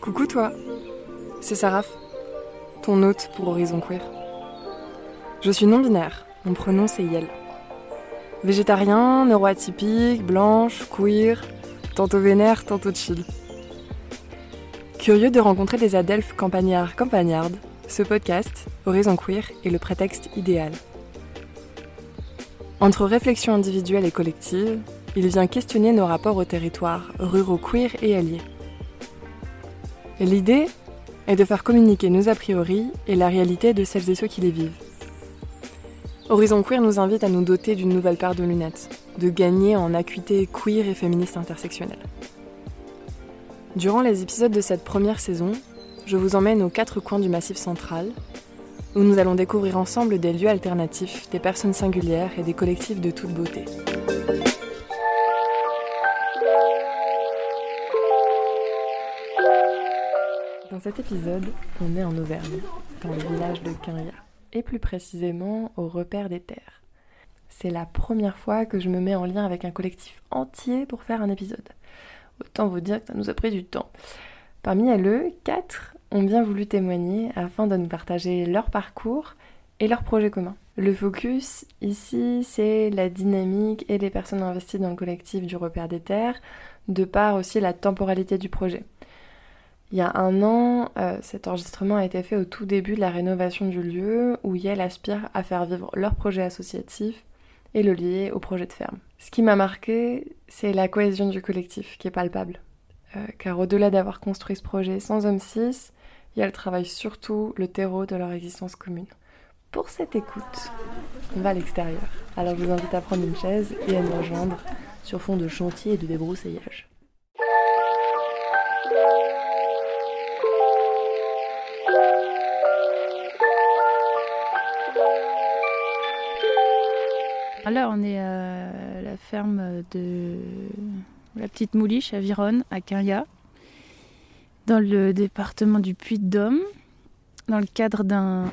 Coucou toi, c'est Saraf, ton hôte pour Horizon Queer. Je suis non-binaire, mon prénom c'est Yel. Végétarien, neuroatypique, blanche, queer, tantôt vénère, tantôt chill. Curieux de rencontrer des adelphes campagnards campagnardes, ce podcast, Horizon Queer, est le prétexte idéal. Entre réflexion individuelle et collective, il vient questionner nos rapports au territoire, ruraux queer et alliés. L'idée est de faire communiquer nos a priori et la réalité de celles et ceux qui les vivent. Horizon Queer nous invite à nous doter d'une nouvelle paire de lunettes, de gagner en acuité queer et féministe intersectionnelle. Durant les épisodes de cette première saison, je vous emmène aux quatre coins du Massif central, où nous allons découvrir ensemble des lieux alternatifs, des personnes singulières et des collectifs de toute beauté. Dans cet épisode, on est en Auvergne, dans le village de Quinria, et plus précisément au repère des terres. C'est la première fois que je me mets en lien avec un collectif entier pour faire un épisode. Autant vous dire que ça nous a pris du temps. Parmi elles, quatre ont bien voulu témoigner afin de nous partager leur parcours et leurs projets communs. Le focus ici, c'est la dynamique et les personnes investies dans le collectif du repère des terres, de par aussi la temporalité du projet. Il y a un an, euh, cet enregistrement a été fait au tout début de la rénovation du lieu où Yale aspire à faire vivre leur projet associatif et le lier au projet de ferme. Ce qui m'a marqué, c'est la cohésion du collectif qui est palpable. Euh, car au-delà d'avoir construit ce projet sans homme 6, Yale travaille surtout le terreau de leur existence commune. Pour cette écoute, on va à l'extérieur. Alors je vous invite à prendre une chaise et à nous rejoindre sur fond de chantier et de débroussaillage. Là, on est à la ferme de la petite Mouliche à Vironne, à Quinria, dans le département du Puy-de-Dôme, dans le cadre d'un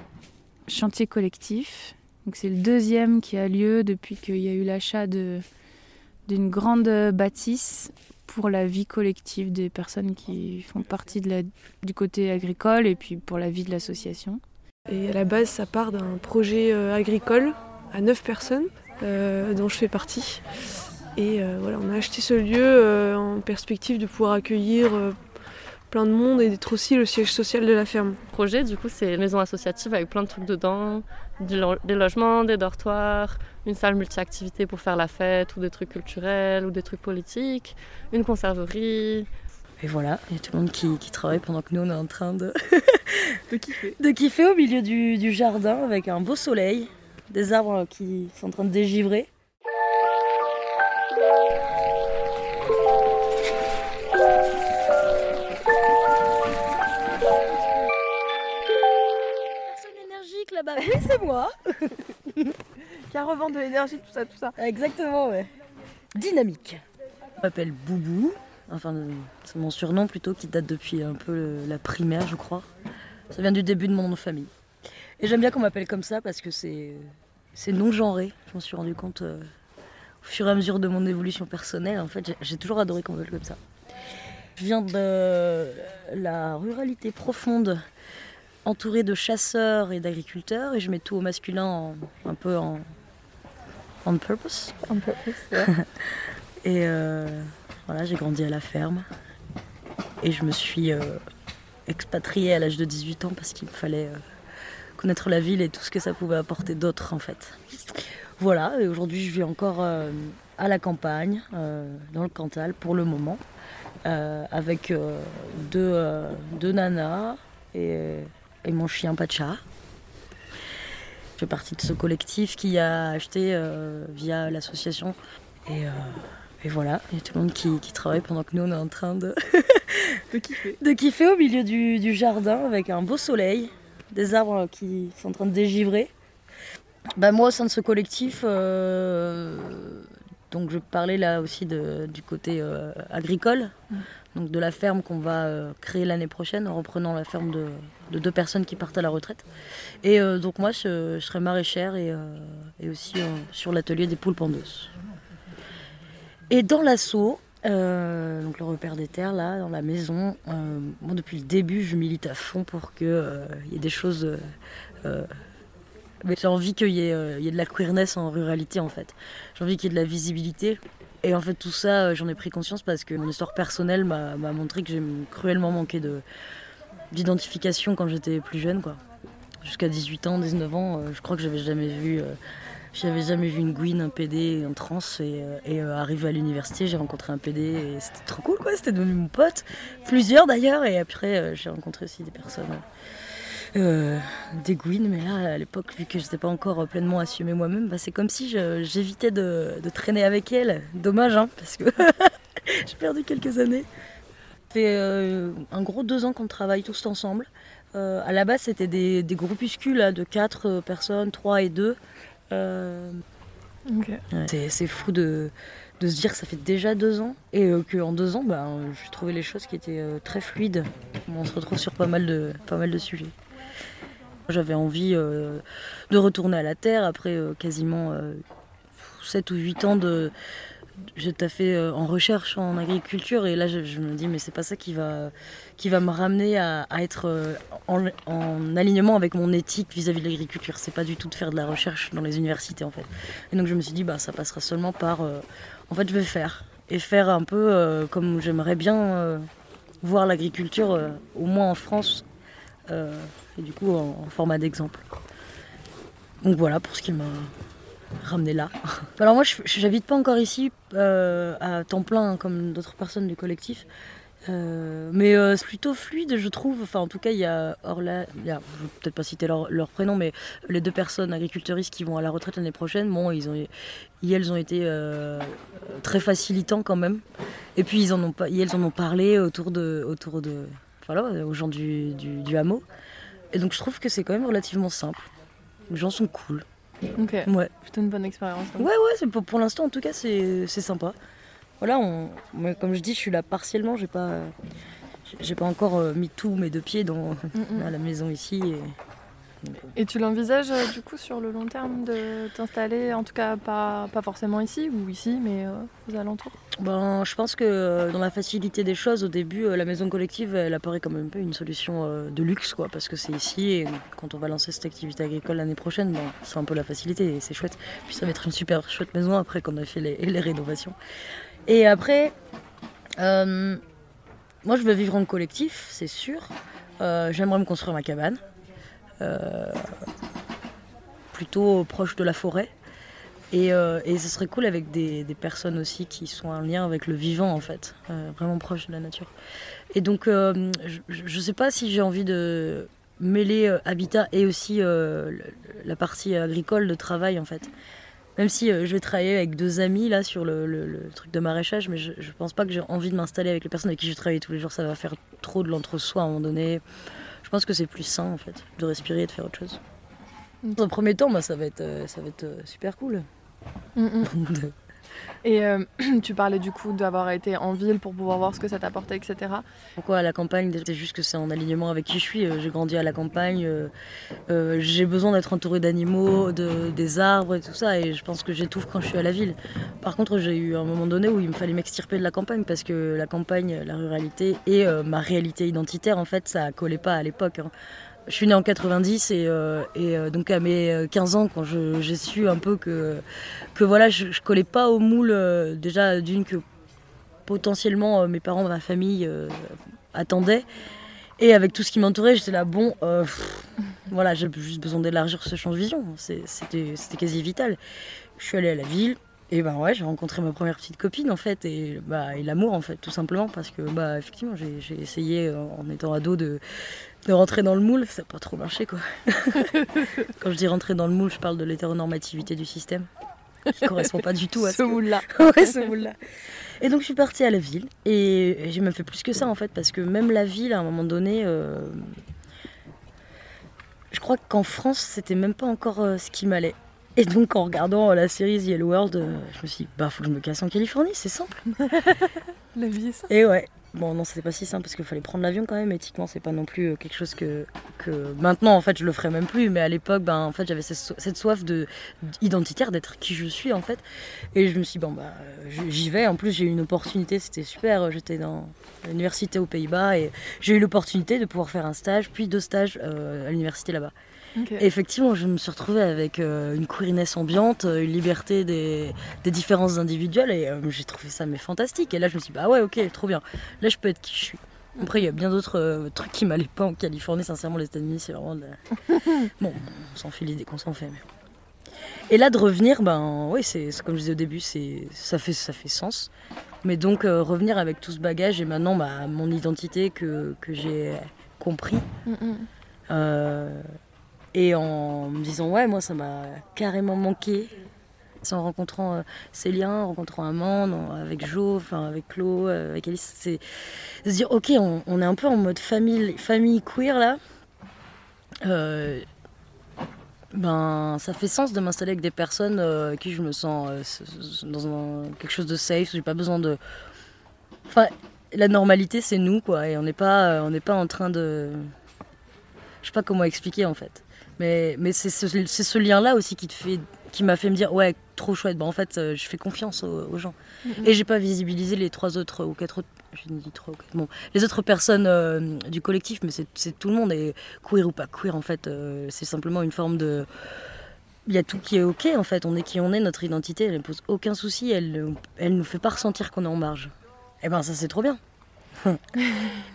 chantier collectif. C'est le deuxième qui a lieu depuis qu'il y a eu l'achat d'une grande bâtisse pour la vie collective des personnes qui font partie du côté agricole et puis pour la vie de l'association. Et à la base, ça part d'un projet euh, agricole à 9 personnes euh, dont je fais partie. Et euh, voilà, on a acheté ce lieu euh, en perspective de pouvoir accueillir plein de monde et d'être aussi le siège social de la ferme. Le projet, du coup, c'est une maison associative avec plein de trucs dedans, des logements, des dortoirs, une salle multi-activité pour faire la fête, ou des trucs culturels, ou des trucs politiques, une conserverie. Et voilà, il y a tout le monde qui, qui travaille pendant que nous, on est en train de, de kiffer. De kiffer au milieu du, du jardin avec un beau soleil des arbres qui sont en train de dégivrer. Personne énergique là-bas. Oui, c'est moi. qui a revend de l'énergie, tout ça, tout ça. Exactement, ouais. Dynamique. Je m'appelle Boubou. Enfin, c'est mon surnom plutôt qui date depuis un peu la primaire, je crois. Ça vient du début de mon nom de famille. Et j'aime bien qu'on m'appelle comme ça parce que c'est c'est non genré. Je m'en suis rendu compte euh, au fur et à mesure de mon évolution personnelle. En fait, j'ai toujours adoré qu'on m'appelle comme ça. Je viens de la ruralité profonde, entourée de chasseurs et d'agriculteurs, et je mets tout au masculin un peu en on purpose. On purpose, et euh, voilà, j'ai grandi à la ferme. Et je me suis euh, expatriée à l'âge de 18 ans parce qu'il me fallait connaître la ville et tout ce que ça pouvait apporter d'autre en fait. Voilà, et aujourd'hui je vis encore euh, à la campagne, euh, dans le Cantal pour le moment, euh, avec deux, deux, nanas et, et, mon chien Pacha. Je fais partie de ce collectif qui a acheté via l'association. Et, et, voilà, il y a tout le monde qui, qui, travaille pendant que nous on est en train de, de, kiffer. de kiffer au milieu du, du jardin avec un beau soleil des arbres qui sont en train de dégivrer. Ben moi, au sein de ce collectif, euh, donc je parlais là aussi de, du côté euh, agricole, mm. donc de la ferme qu'on va euh, créer l'année prochaine en reprenant la ferme de, de, deux personnes qui partent à la retraite. Et donc moi, je, je, serai maraîchère et, et aussi sur l'atelier des poules pendeuses. Et dans l'assaut, Euh, donc le repère des terres là dans la maison. Euh, moi depuis le début je milite à fond pour qu'il y ait des choses. mais j'ai envie qu'il y, ait de la queerness en ruralité en fait. J'ai envie qu'il y ait de la visibilité. Et en fait tout ça j'en ai pris conscience parce que mon histoire personnelle m'a montré que j'ai cruellement manqué de d'identification quand j'étais plus jeune quoi. Jusqu'à 18 ans, 19 ans, je crois que j'avais jamais vu j'avais jamais vu une Gwyn, un PD, un trans. Et, euh, euh, arrivé à l'université, j'ai rencontré un PD et c'était trop cool, quoi. C'était devenu mon pote. Plusieurs d'ailleurs. Et après, euh, j'ai rencontré aussi des personnes. des Gwyn, mais là à l'époque, vu que je n'étais pas encore pleinement assumée moi-même, bah, c'est comme si j'évitais de, traîner avec elle. Dommage, hein, parce que j'ai perdu quelques années. Ça fait un gros deux ans qu'on travaille tous ensemble. à la base, c'était des, groupuscules de quatre personnes, trois et Euh, c'est fou de, se dire que ça fait déjà deux ans et euh, qu'en deux ans, bah, j'ai trouvé les choses qui étaient euh, très fluides. On se retrouve sur pas mal de, pas mal de sujets. J'avais envie de retourner à la Terre après quasiment 7 ou 8 ans de, j'ai taffé euh, en recherche en agriculture et là je, me dis mais c'est pas ça qui va, qui va me ramener à, être euh, en, alignement avec mon éthique vis-à-vis de l'agriculture. C'est pas du tout de faire de la recherche dans les universités en fait. Et donc je me suis dit bah ça passera seulement par euh, en fait je vais faire et faire un peu comme j'aimerais bien voir l'agriculture au moins en France et du coup en format d'exemple. Donc voilà pour ce qui m'a ramener là. Alors moi, je j'habite pas encore ici euh, à temps plein hein, comme d'autres personnes du collectif. Euh, mais euh, c'est plutôt fluide, je trouve. Enfin, en tout cas, il y a Orla, je vais peut-être pas citer leur, prénom, mais les deux personnes agriculteuristes qui vont à la retraite l'année prochaine, bon, ils ont, elles ont été très facilitants quand même. Et puis ils en ont elles en ont parlé autour de, autour de, voilà, aux gens du, du, du hameau. Et donc je trouve que c'est quand même relativement simple. Les gens sont cool. Ok. Ouais. Plutôt une bonne expérience. Ouais, ouais, pour, pour l'instant, en tout cas, c'est sympa. Voilà, on, comme je dis, je suis là partiellement. J'ai pas, j'ai pas encore euh, mis tous mes deux pieds dans mm, mm. la maison ici. Et et tu l'envisages euh, du coup sur le long terme de t'installer, en tout cas pas, pas forcément ici ou ici, mais euh, aux alentours? Ben, Je pense que euh, dans la facilité des choses, au début, la maison collective, elle apparaît comme un peu une solution de luxe, quoi, parce que c'est ici et quand on va lancer cette activité agricole l'année prochaine, ben, c'est un peu la facilité et c'est chouette. Puis ça va être une super chouette maison après qu'on a fait les, les rénovations. Et après, moi je veux vivre en collectif, c'est sûr. J'aimerais me construire ma cabane. Euh, plutôt proche de la forêt. Et, euh, et, ce serait cool avec des, personnes aussi qui sont en lien avec le vivant en fait, euh, vraiment proche de la nature. Et donc je ne sais pas si j'ai envie de mêler habitat et aussi la partie agricole de travail en fait. Même si je vais travailler avec deux amis là sur le, truc de maraîchage, mais je, ne pense pas que j'ai envie de m'installer avec les personnes avec qui je travaille tous les jours, ça va faire trop de l'entre-soi à un moment donné. Je pense que c'est plus sain en fait, de respirer et de faire autre chose. Dans un premier temps, moi, ça va être, euh, ça va être euh, super cool. Mm, mm. Et euh, tu parlais du coup d'avoir été en ville pour pouvoir voir ce que ça t'apportait, etc. Pourquoi à la campagne? C'est juste que c'est en alignement avec qui je suis. J'ai grandi à la campagne. j'ai besoin d'être entouré d'animaux, de, des arbres et tout ça. Et je pense que j'étouffe quand je suis à la ville. Par contre, j'ai eu un moment donné où il me fallait m'extirper de la campagne parce que la campagne, la ruralité et ma réalité identitaire, en fait, ça collait pas à l'époque. Hein. Je suis née en 90 et, euh, euh, donc à mes 15 ans, quand j'ai su un peu que, voilà, je, ne collais pas au moule, euh, déjà d'une que potentiellement mes parents, ma famille attendaient. Et avec tout ce qui m'entourait, j'étais là, bon, voilà, j'ai juste besoin d'élargir ce champ de vision. C'était quasi vital. Je suis allée à la ville, et ben ouais, j'ai rencontré ma première petite copine en fait, et, bah, et l'amour en fait, tout simplement, parce que bah, effectivement, j'ai essayé en étant ado de, de rentrer dans le moule, ça n'a pas trop marché quoi. Quand je dis rentrer dans le moule, je parle de l'hétéronormativité du système, qui correspond pas du tout à ce, moule-là. ouais, ce moule-là. Et donc je suis partie à la ville, et j'ai même fait plus que ça en fait, parce que même la ville, à un moment donné, euh, je crois qu'en France, c'était même pas encore euh, ce qui m'allait. Et donc en regardant la série The World, euh, je me suis dit, bah faut que je me casse en Californie, c'est simple. la vie est simple. Et ouais. Bon non c'était pas si simple parce qu'il fallait prendre l'avion quand même. Éthiquement c'est pas non plus euh, quelque chose que, maintenant en fait je le ferais même plus. Mais à l'époque ben en fait j'avais cette soif de identitaire d'être qui je suis en fait. Et je me suis dit, bon bah j'y vais. En plus j'ai eu une opportunité c'était super. J'étais dans l'université aux Pays-Bas et j'ai eu l'opportunité de pouvoir faire un stage puis deux stages euh, à l'université là-bas effectivement, je me suis retrouvée avec euh, une queerness ambiante, euh, une liberté des, différences individuelles, et euh, j'ai trouvé ça mais fantastique. Et là, je me suis dit, bah ouais, ok, trop bien. Là, je peux être qui je suis. Après, il y a bien d'autres trucs qui m'allaient pas en Californie. Sincèrement, les États-Unis, c'est vraiment. De... bon, on s'en fait l'idée qu'on s'en fait. Et là, de revenir, ben oui, c'est comme je disais au début, c'est ça fait ça fait sens. Mais donc revenir avec tout ce bagage et maintenant bah, mon identité que, que j'ai compris. Mm, mm et en me disant ouais moi ça m'a carrément manqué en rencontrant euh, en rencontrant Amande, avec Jo, avec Chlo, euh, avec Alice, c'est se dire ok on, est un peu en mode famille, famille queer là. Euh, ben ça fait sens de m'installer avec des personnes avec qui je me sens dans quelque chose de safe, j'ai pas besoin de. Enfin la normalité c'est nous quoi et on n'est pas on n'est pas en train de. Je sais pas comment expliquer en fait. Mais, mais c'est ce, lien-là aussi qui te fait qui m'a fait me dire ouais trop chouette. Bah en fait euh, je fais confiance aux, gens. Et j'ai pas visibilisé les trois autres ou quatre autres trois bon les autres personnes euh, du collectif mais c'est tout le monde. Et queer ou pas queer en fait euh, c'est simplement une forme de il y a tout qui est ok en fait. On est qui on est notre identité elle ne pose aucun souci. Elle elle nous fait pas ressentir qu'on est en marge. Et eh ben ça c'est trop bien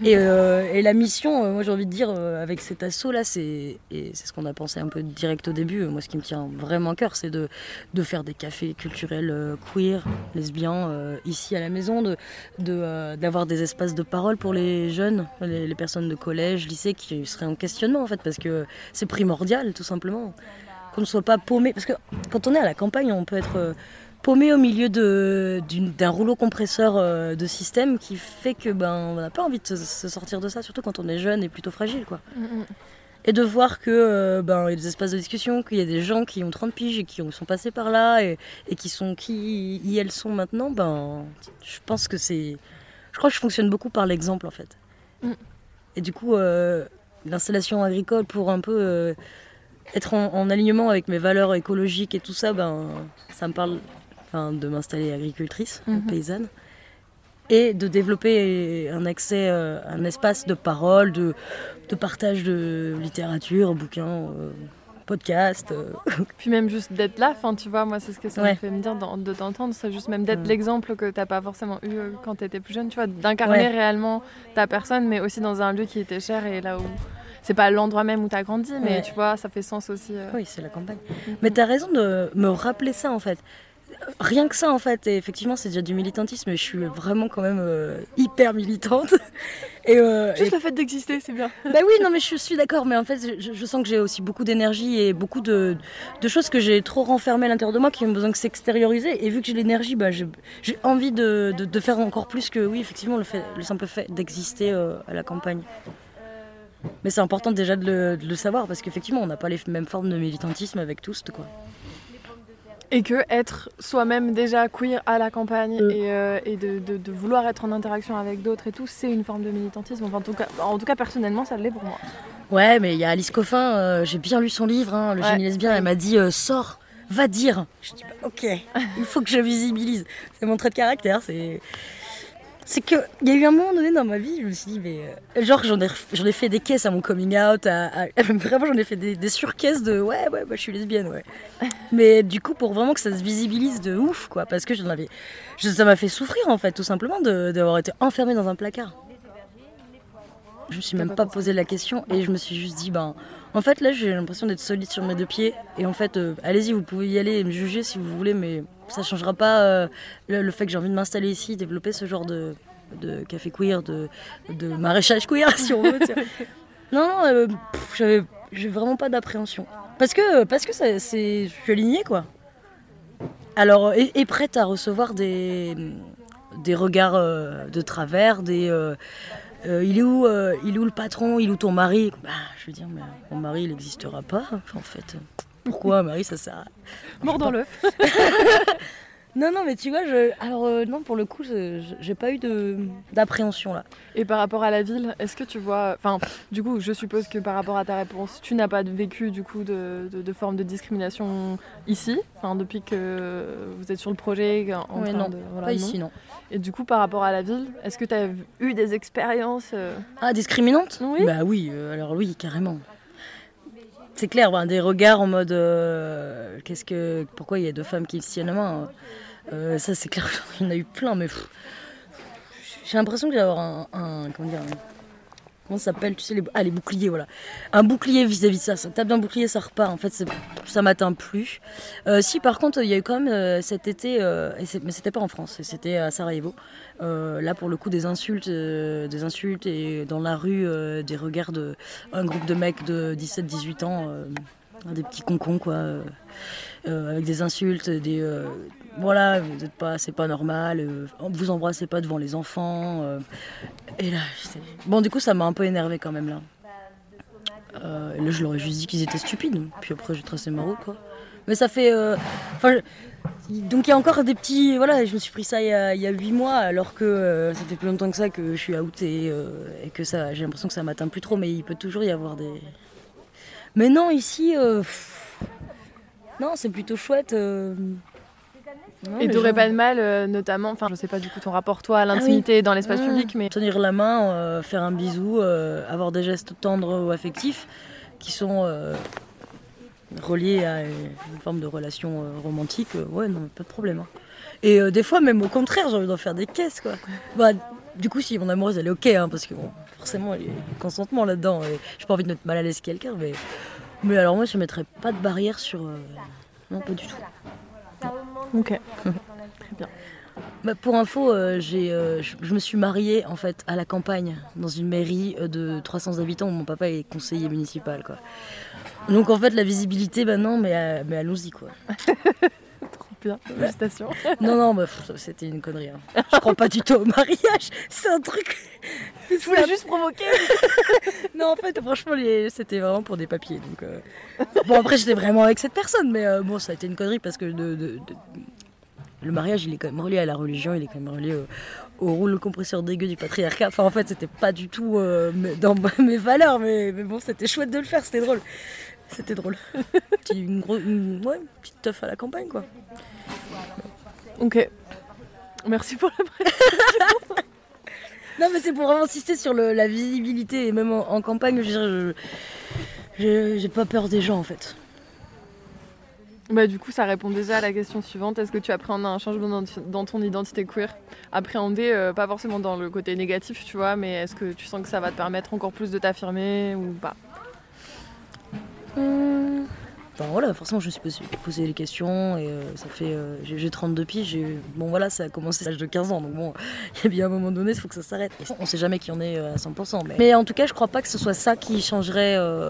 Euh, et, la mission, euh, moi j'ai envie de dire, euh, avec cet assaut là, c'est ce qu'on a pensé un peu direct au début. Moi, ce qui me tient vraiment à cœur, c'est de, faire des cafés culturels queer, lesbiens, ici à la maison, d'avoir de, des espaces de parole pour les jeunes, les, les, personnes de collège, lycée qui seraient en questionnement en fait, parce que c'est primordial tout simplement. Qu'on ne soit pas paumé, parce que quand on est à la campagne, on peut être paumé au milieu d'un rouleau compresseur euh, de système qui fait que ben on n'a pas envie de se, sortir de ça, surtout quand on est jeune et plutôt fragile quoi. Mm, mm. Et de voir que euh, ben il y a des espaces de discussion, qu'il y a des gens qui ont 30 piges et qui sont passés par là et, qui sont qui y elles sont maintenant, ben je pense que c'est je crois que je fonctionne beaucoup par l'exemple en fait. Mm. Et du coup euh, l'installation agricole pour un peu être en, en, alignement avec mes valeurs écologiques et tout ça, ben ça me parle de m'installer agricultrice, mhm. paysanne, et de développer un accès, euh, un espace de parole, de, de partage de littérature, bouquins, euh, podcasts. Euh. Puis même juste d'être là, enfin tu vois, moi c'est ce que ça me fait me dire de t'entendre, c'est juste même d'être l'exemple que t'as pas forcément eu quand tu étais plus jeune, tu vois, d'incarner réellement ta personne, mais aussi dans un lieu qui était cher et là où c'est pas l'endroit même où tu as grandi, mais tu vois, ça fait sens aussi. Oui, c'est la campagne. Mm-hmm. Mais tu as raison de me rappeler ça en fait rien que ça en fait, et effectivement c'est déjà du militantisme, je suis vraiment quand même euh, hyper militante. Et, euh, Juste le fait d'exister, c'est bien. Bah oui, non mais je suis d'accord, mais en fait je, sens que j'ai aussi beaucoup d'énergie et beaucoup de, choses que j'ai trop renfermées à l'intérieur de moi qui ont besoin de s'extérioriser. Et vu que j'ai l'énergie, bah, j'ai envie de, faire encore plus que, oui, effectivement, le, fait, le simple fait d'exister euh, à la campagne. Mais c'est important déjà de le, de le savoir parce qu'effectivement on n'a pas les mêmes formes de militantisme avec tous, quoi. Et que être soi-même déjà queer à la campagne mm. et, euh, et de, de, vouloir être en interaction avec d'autres et tout, c'est une forme de militantisme. Enfin, en, tout cas, en tout cas, personnellement, ça l'est pour moi. Ouais, mais il y a Alice Coffin, euh, j'ai bien lu son livre, hein, Le génie lesbien, elle m'a dit euh, sors, va dire. Je dis bah, ok, il faut que je visibilise. C'est mon trait de caractère, c'est c'est qu'il y a eu un moment donné dans ma vie, je me suis dit, mais euh, genre j'en ai, ai fait des caisses à mon coming out, vraiment j'en ai fait des, des surcaisses de ouais, ouais, bah, je suis lesbienne, ouais. mais du coup, pour vraiment que ça se visibilise de ouf, quoi, parce que j'en avais, ça m'a fait souffrir en fait, tout simplement, d'avoir été enfermée dans un placard. Je me suis même pas posé la question et je me suis juste dit, ben, en fait là j'ai l'impression d'être solide sur mes deux pieds et en fait, euh, allez-y, vous pouvez y aller et me juger si vous voulez, mais ça changera pas euh, le, fait que j'ai envie de m'installer ici, développer ce genre de, café queer, de, maraîchage queer, si on veut. non, non, euh, j'ai vraiment pas d'appréhension. Parce que, parce que c'est, je suis alignée, quoi. Alors, et, prête à recevoir des, des regards euh, de travers, des. il, est où, il où le patron Il est où ton mari? Bah, Je veux dire, mais mon mari, il n'existera pas, en fait. Pourquoi, Marie, ça sert à... Mort dans l'œuf. Non, non, mais tu vois, je... alors euh, non, pour le coup, j'ai pas eu de d'appréhension là. Et par rapport à la ville, est-ce que tu vois, enfin, du coup, je suppose que par rapport à ta réponse, tu n'as pas vécu du coup de, de, de forme de discrimination ici, enfin, depuis que vous êtes sur le projet. En Ouais, train non, de, voilà, Pas non. ici, non. Et du coup, par rapport à la ville, est-ce que tu as eu des expériences euh, Ah, discriminante Oui. Bah oui, euh, alors oui, carrément. C'est clair, ben, des regards en mode euh, qu'est-ce que pourquoi il y a deux femmes qui se tiennent la main euh, Ça c'est clair, il y en a eu plein, mais j'ai l'impression que j'ai un- comment dire un- comment ça s'appelle Tu sais les ah, les boucliers voilà, un bouclier vis-à-vis de ça. Ça tape d'un bouclier, ça repart. En fait, c'est- ça m'atteint plus. Euh, si par contre il y a eu quand même euh, cet été, euh, mais c'était pas en France, c'était à Sarajevo. Là pour le coup des insultes, des insultes et dans la rue des regards de groupe de mecs de 17-18 ans, des petits concons quoi, avec des insultes, des voilà, vous êtes pas, c'est pas normal, euh, vous embrassez pas devant les enfants. euh, et là, bon du coup ça m'a un peu énervé quand même là. Euh, là je leur ai juste dit qu'ils étaient stupides, puis après j'ai tracé ma route quoi. Mais ça fait, euh, donc il y a encore des petits. Voilà, je me suis pris ça il y a, 8 mois, alors que ça fait plus longtemps que ça que je suis out et, et que ça, j'ai l'impression que ça m'atteint plus trop, mais il peut toujours y avoir des. Mais non, ici. non, c'est plutôt chouette. Non, Et t'aurais pas de mal, euh, notamment, enfin, je sais pas du coup ton rapport toi à l'intimité dans l'espace Mmh. public, mais Tenir la main, euh, faire un bisou, euh, avoir des gestes tendres ou affectifs qui sont euh, reliés à une forme de relation euh, romantique, euh, ouais, non, pas de problème. hein. Et euh, des fois, même au contraire, j'ai envie d'en faire des caisses, quoi. Bah, du coup, si mon amoureuse, elle est ok, hein, parce que bon, forcément, il y a du consentement là-dedans. Et j'ai pas envie de mettre mal à l'aise quelqu'un, mais, mais alors moi, je mettrais pas de barrière sur. euh, Non, pas du tout. Ok. Bah, pour info, euh, j'ai, euh, je, je me suis mariée en fait à la campagne, dans une mairie euh, de 300 habitants où mon papa est conseiller municipal. Quoi. Donc en fait, la visibilité, bah non, mais, euh, mais allons-y quoi. Bien, félicitations. Non, non, bah, c'était une connerie. hein. Je crois pas du tout au mariage, c'est un truc. Je voulais juste provoquer. Non, en fait, franchement, les- c'était vraiment pour des papiers. Donc, euh, Bon, après, j'étais vraiment avec cette personne, mais euh, bon, ça a été une connerie parce que de- de- de- le mariage, il est quand même relié à la religion, il est quand même relié au, au rouleau compresseur dégueu du patriarcat. Enfin, en fait, c'était pas du tout euh, dans mes valeurs, mais, mais bon, c'était chouette de le faire, c'était drôle. C'était drôle. Une, gros- une- ouais, une petite teuf à la campagne, quoi. Ok. Merci pour la Non, mais c'est pour vraiment insister sur le- la visibilité, et même en, en campagne, je, veux dire, je- je- j'ai pas peur des gens, en fait. Bah, du coup, ça répond déjà à la question suivante. Est-ce que tu appréhendes un changement dans, dans ton identité queer? Appréhender, euh, pas forcément dans le côté négatif, tu vois, mais est-ce que tu sens que ça va te permettre encore plus de t'affirmer ou pas? Enfin voilà, forcément je me suis posé, posé les questions et euh, ça fait. euh, j'ai j'ai 32 piges, bon voilà, ça a commencé à l'âge de 15 ans donc bon, il y a bien un moment donné, il faut que ça s'arrête. Et on sait jamais qui en est euh, à 100%. Mais... mais en tout cas, je crois pas que ce soit ça qui changerait. euh,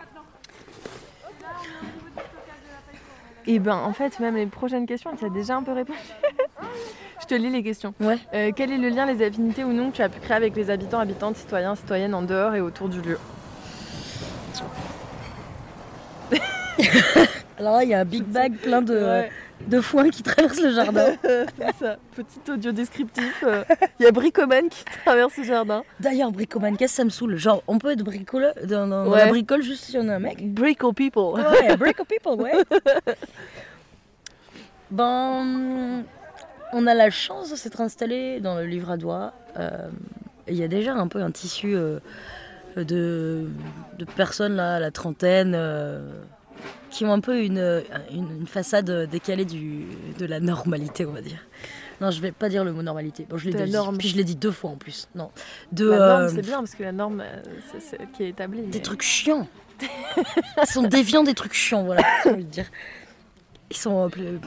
Eh ben, en fait, même les prochaines questions, tu as déjà un peu répondu. Je te lis les questions. Ouais. Euh, quel est le lien, les affinités ou non que tu as pu créer avec les habitants, habitantes, citoyens, citoyennes en dehors et autour du lieu? Alors là, il y a un big bag plein de, Ouais, de foin qui traverse le jardin. c'est ça. Petit audio descriptif. Il y a Bricoman qui traverse le jardin. D'ailleurs, bricoman, qu'est-ce que ça me saoule? Genre, on peut être bricoleur dans, dans- dans Ouais. la bricole juste si on est un mec? Brico people. Ouais, brico people, ouais. ben, on a la chance de s'être installé dans le livre à doigts. euh, Il y a déjà un peu un tissu euh, de, de personnes là, à la trentaine, euh, qui ont un peu une, une, une façade décalée du, de la normalité, on va dire. Non, je vais pas dire le mot normalité. Bon, je l'ai dit. norme. Puis je l'ai dit deux fois en plus. Non, de La norme, euh, c'est bien parce que la norme, euh, c'est qui est établie. des mais- trucs chiants. Ils sont déviants des trucs chiants, voilà. j'ai envie de dire. Ils sont, euh,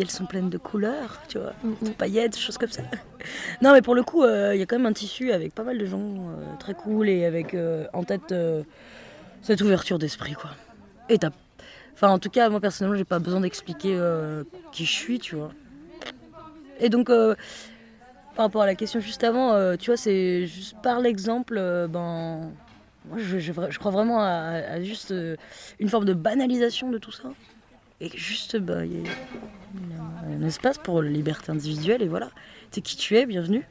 elles sont pleines de couleurs, tu vois, Mm, mm. de paillettes, choses comme ça. Non, mais pour le coup, euh, il y a quand même un tissu avec pas mal de gens euh, très cool et avec euh, en tête cette ouverture d'esprit, quoi. Et t'as. Enfin, en tout cas, moi personnellement, j'ai pas besoin d'expliquer qui je suis, tu vois. Et donc, par rapport à la question juste avant, tu vois, c'est juste par l'exemple, ben. Moi, je, je- je crois vraiment à, à juste une forme de banalisation de tout ça. Et juste, bah, il y, a- un espace pour la liberté individuelle et voilà. T'es qui tu es, bienvenue.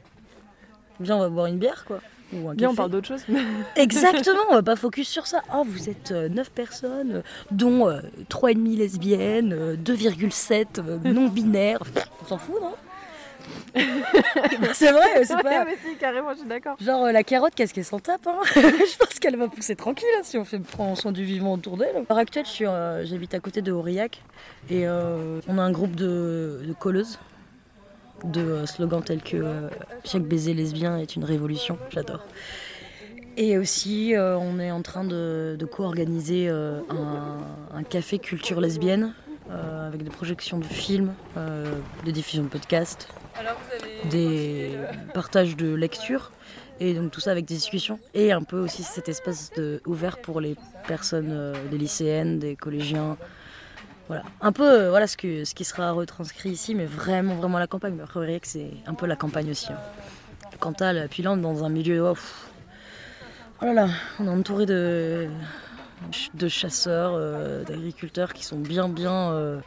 Viens, on va boire une bière, quoi. Ou un Bien, on parle d'autre chose. Exactement, on va pas focus sur ça. Oh, vous êtes 9 personnes, euh, dont euh, 3,5 lesbiennes, euh, 2,7 euh, non-binaires. Pff, On s'en fout, non? C'est vrai, c'est pas... mais si, carrément, je suis d'accord. Genre euh, la carotte, qu'est-ce qu'elle s'en tape hein Je pense qu'elle va pousser tranquille hein, si on fait prend soin du vivant autour d'elle. À l'heure actuelle, euh, j'habite à côté de Aurillac et euh, on a un groupe de, de colleuses de slogans tels que chaque baiser lesbien est une révolution. J'adore. Et aussi, on est en train de, de co-organiser un, un café culture lesbienne euh, avec des projections de films, euh, des diffusions de podcasts, des partages de lectures. Et donc tout ça avec des discussions. Et un peu aussi cet espace de, ouvert pour les personnes, euh, des lycéennes, des collégiens. Voilà. Un peu euh, voilà ce, que, ce qui sera retranscrit ici, mais vraiment, vraiment la campagne. Mais après, vous verrez que c'est un peu la campagne aussi. hein. Cantal, est dans un milieu. Oh. Oh là là, on est entouré de, de chasseurs, euh, d'agriculteurs qui sont bien, bien. euh,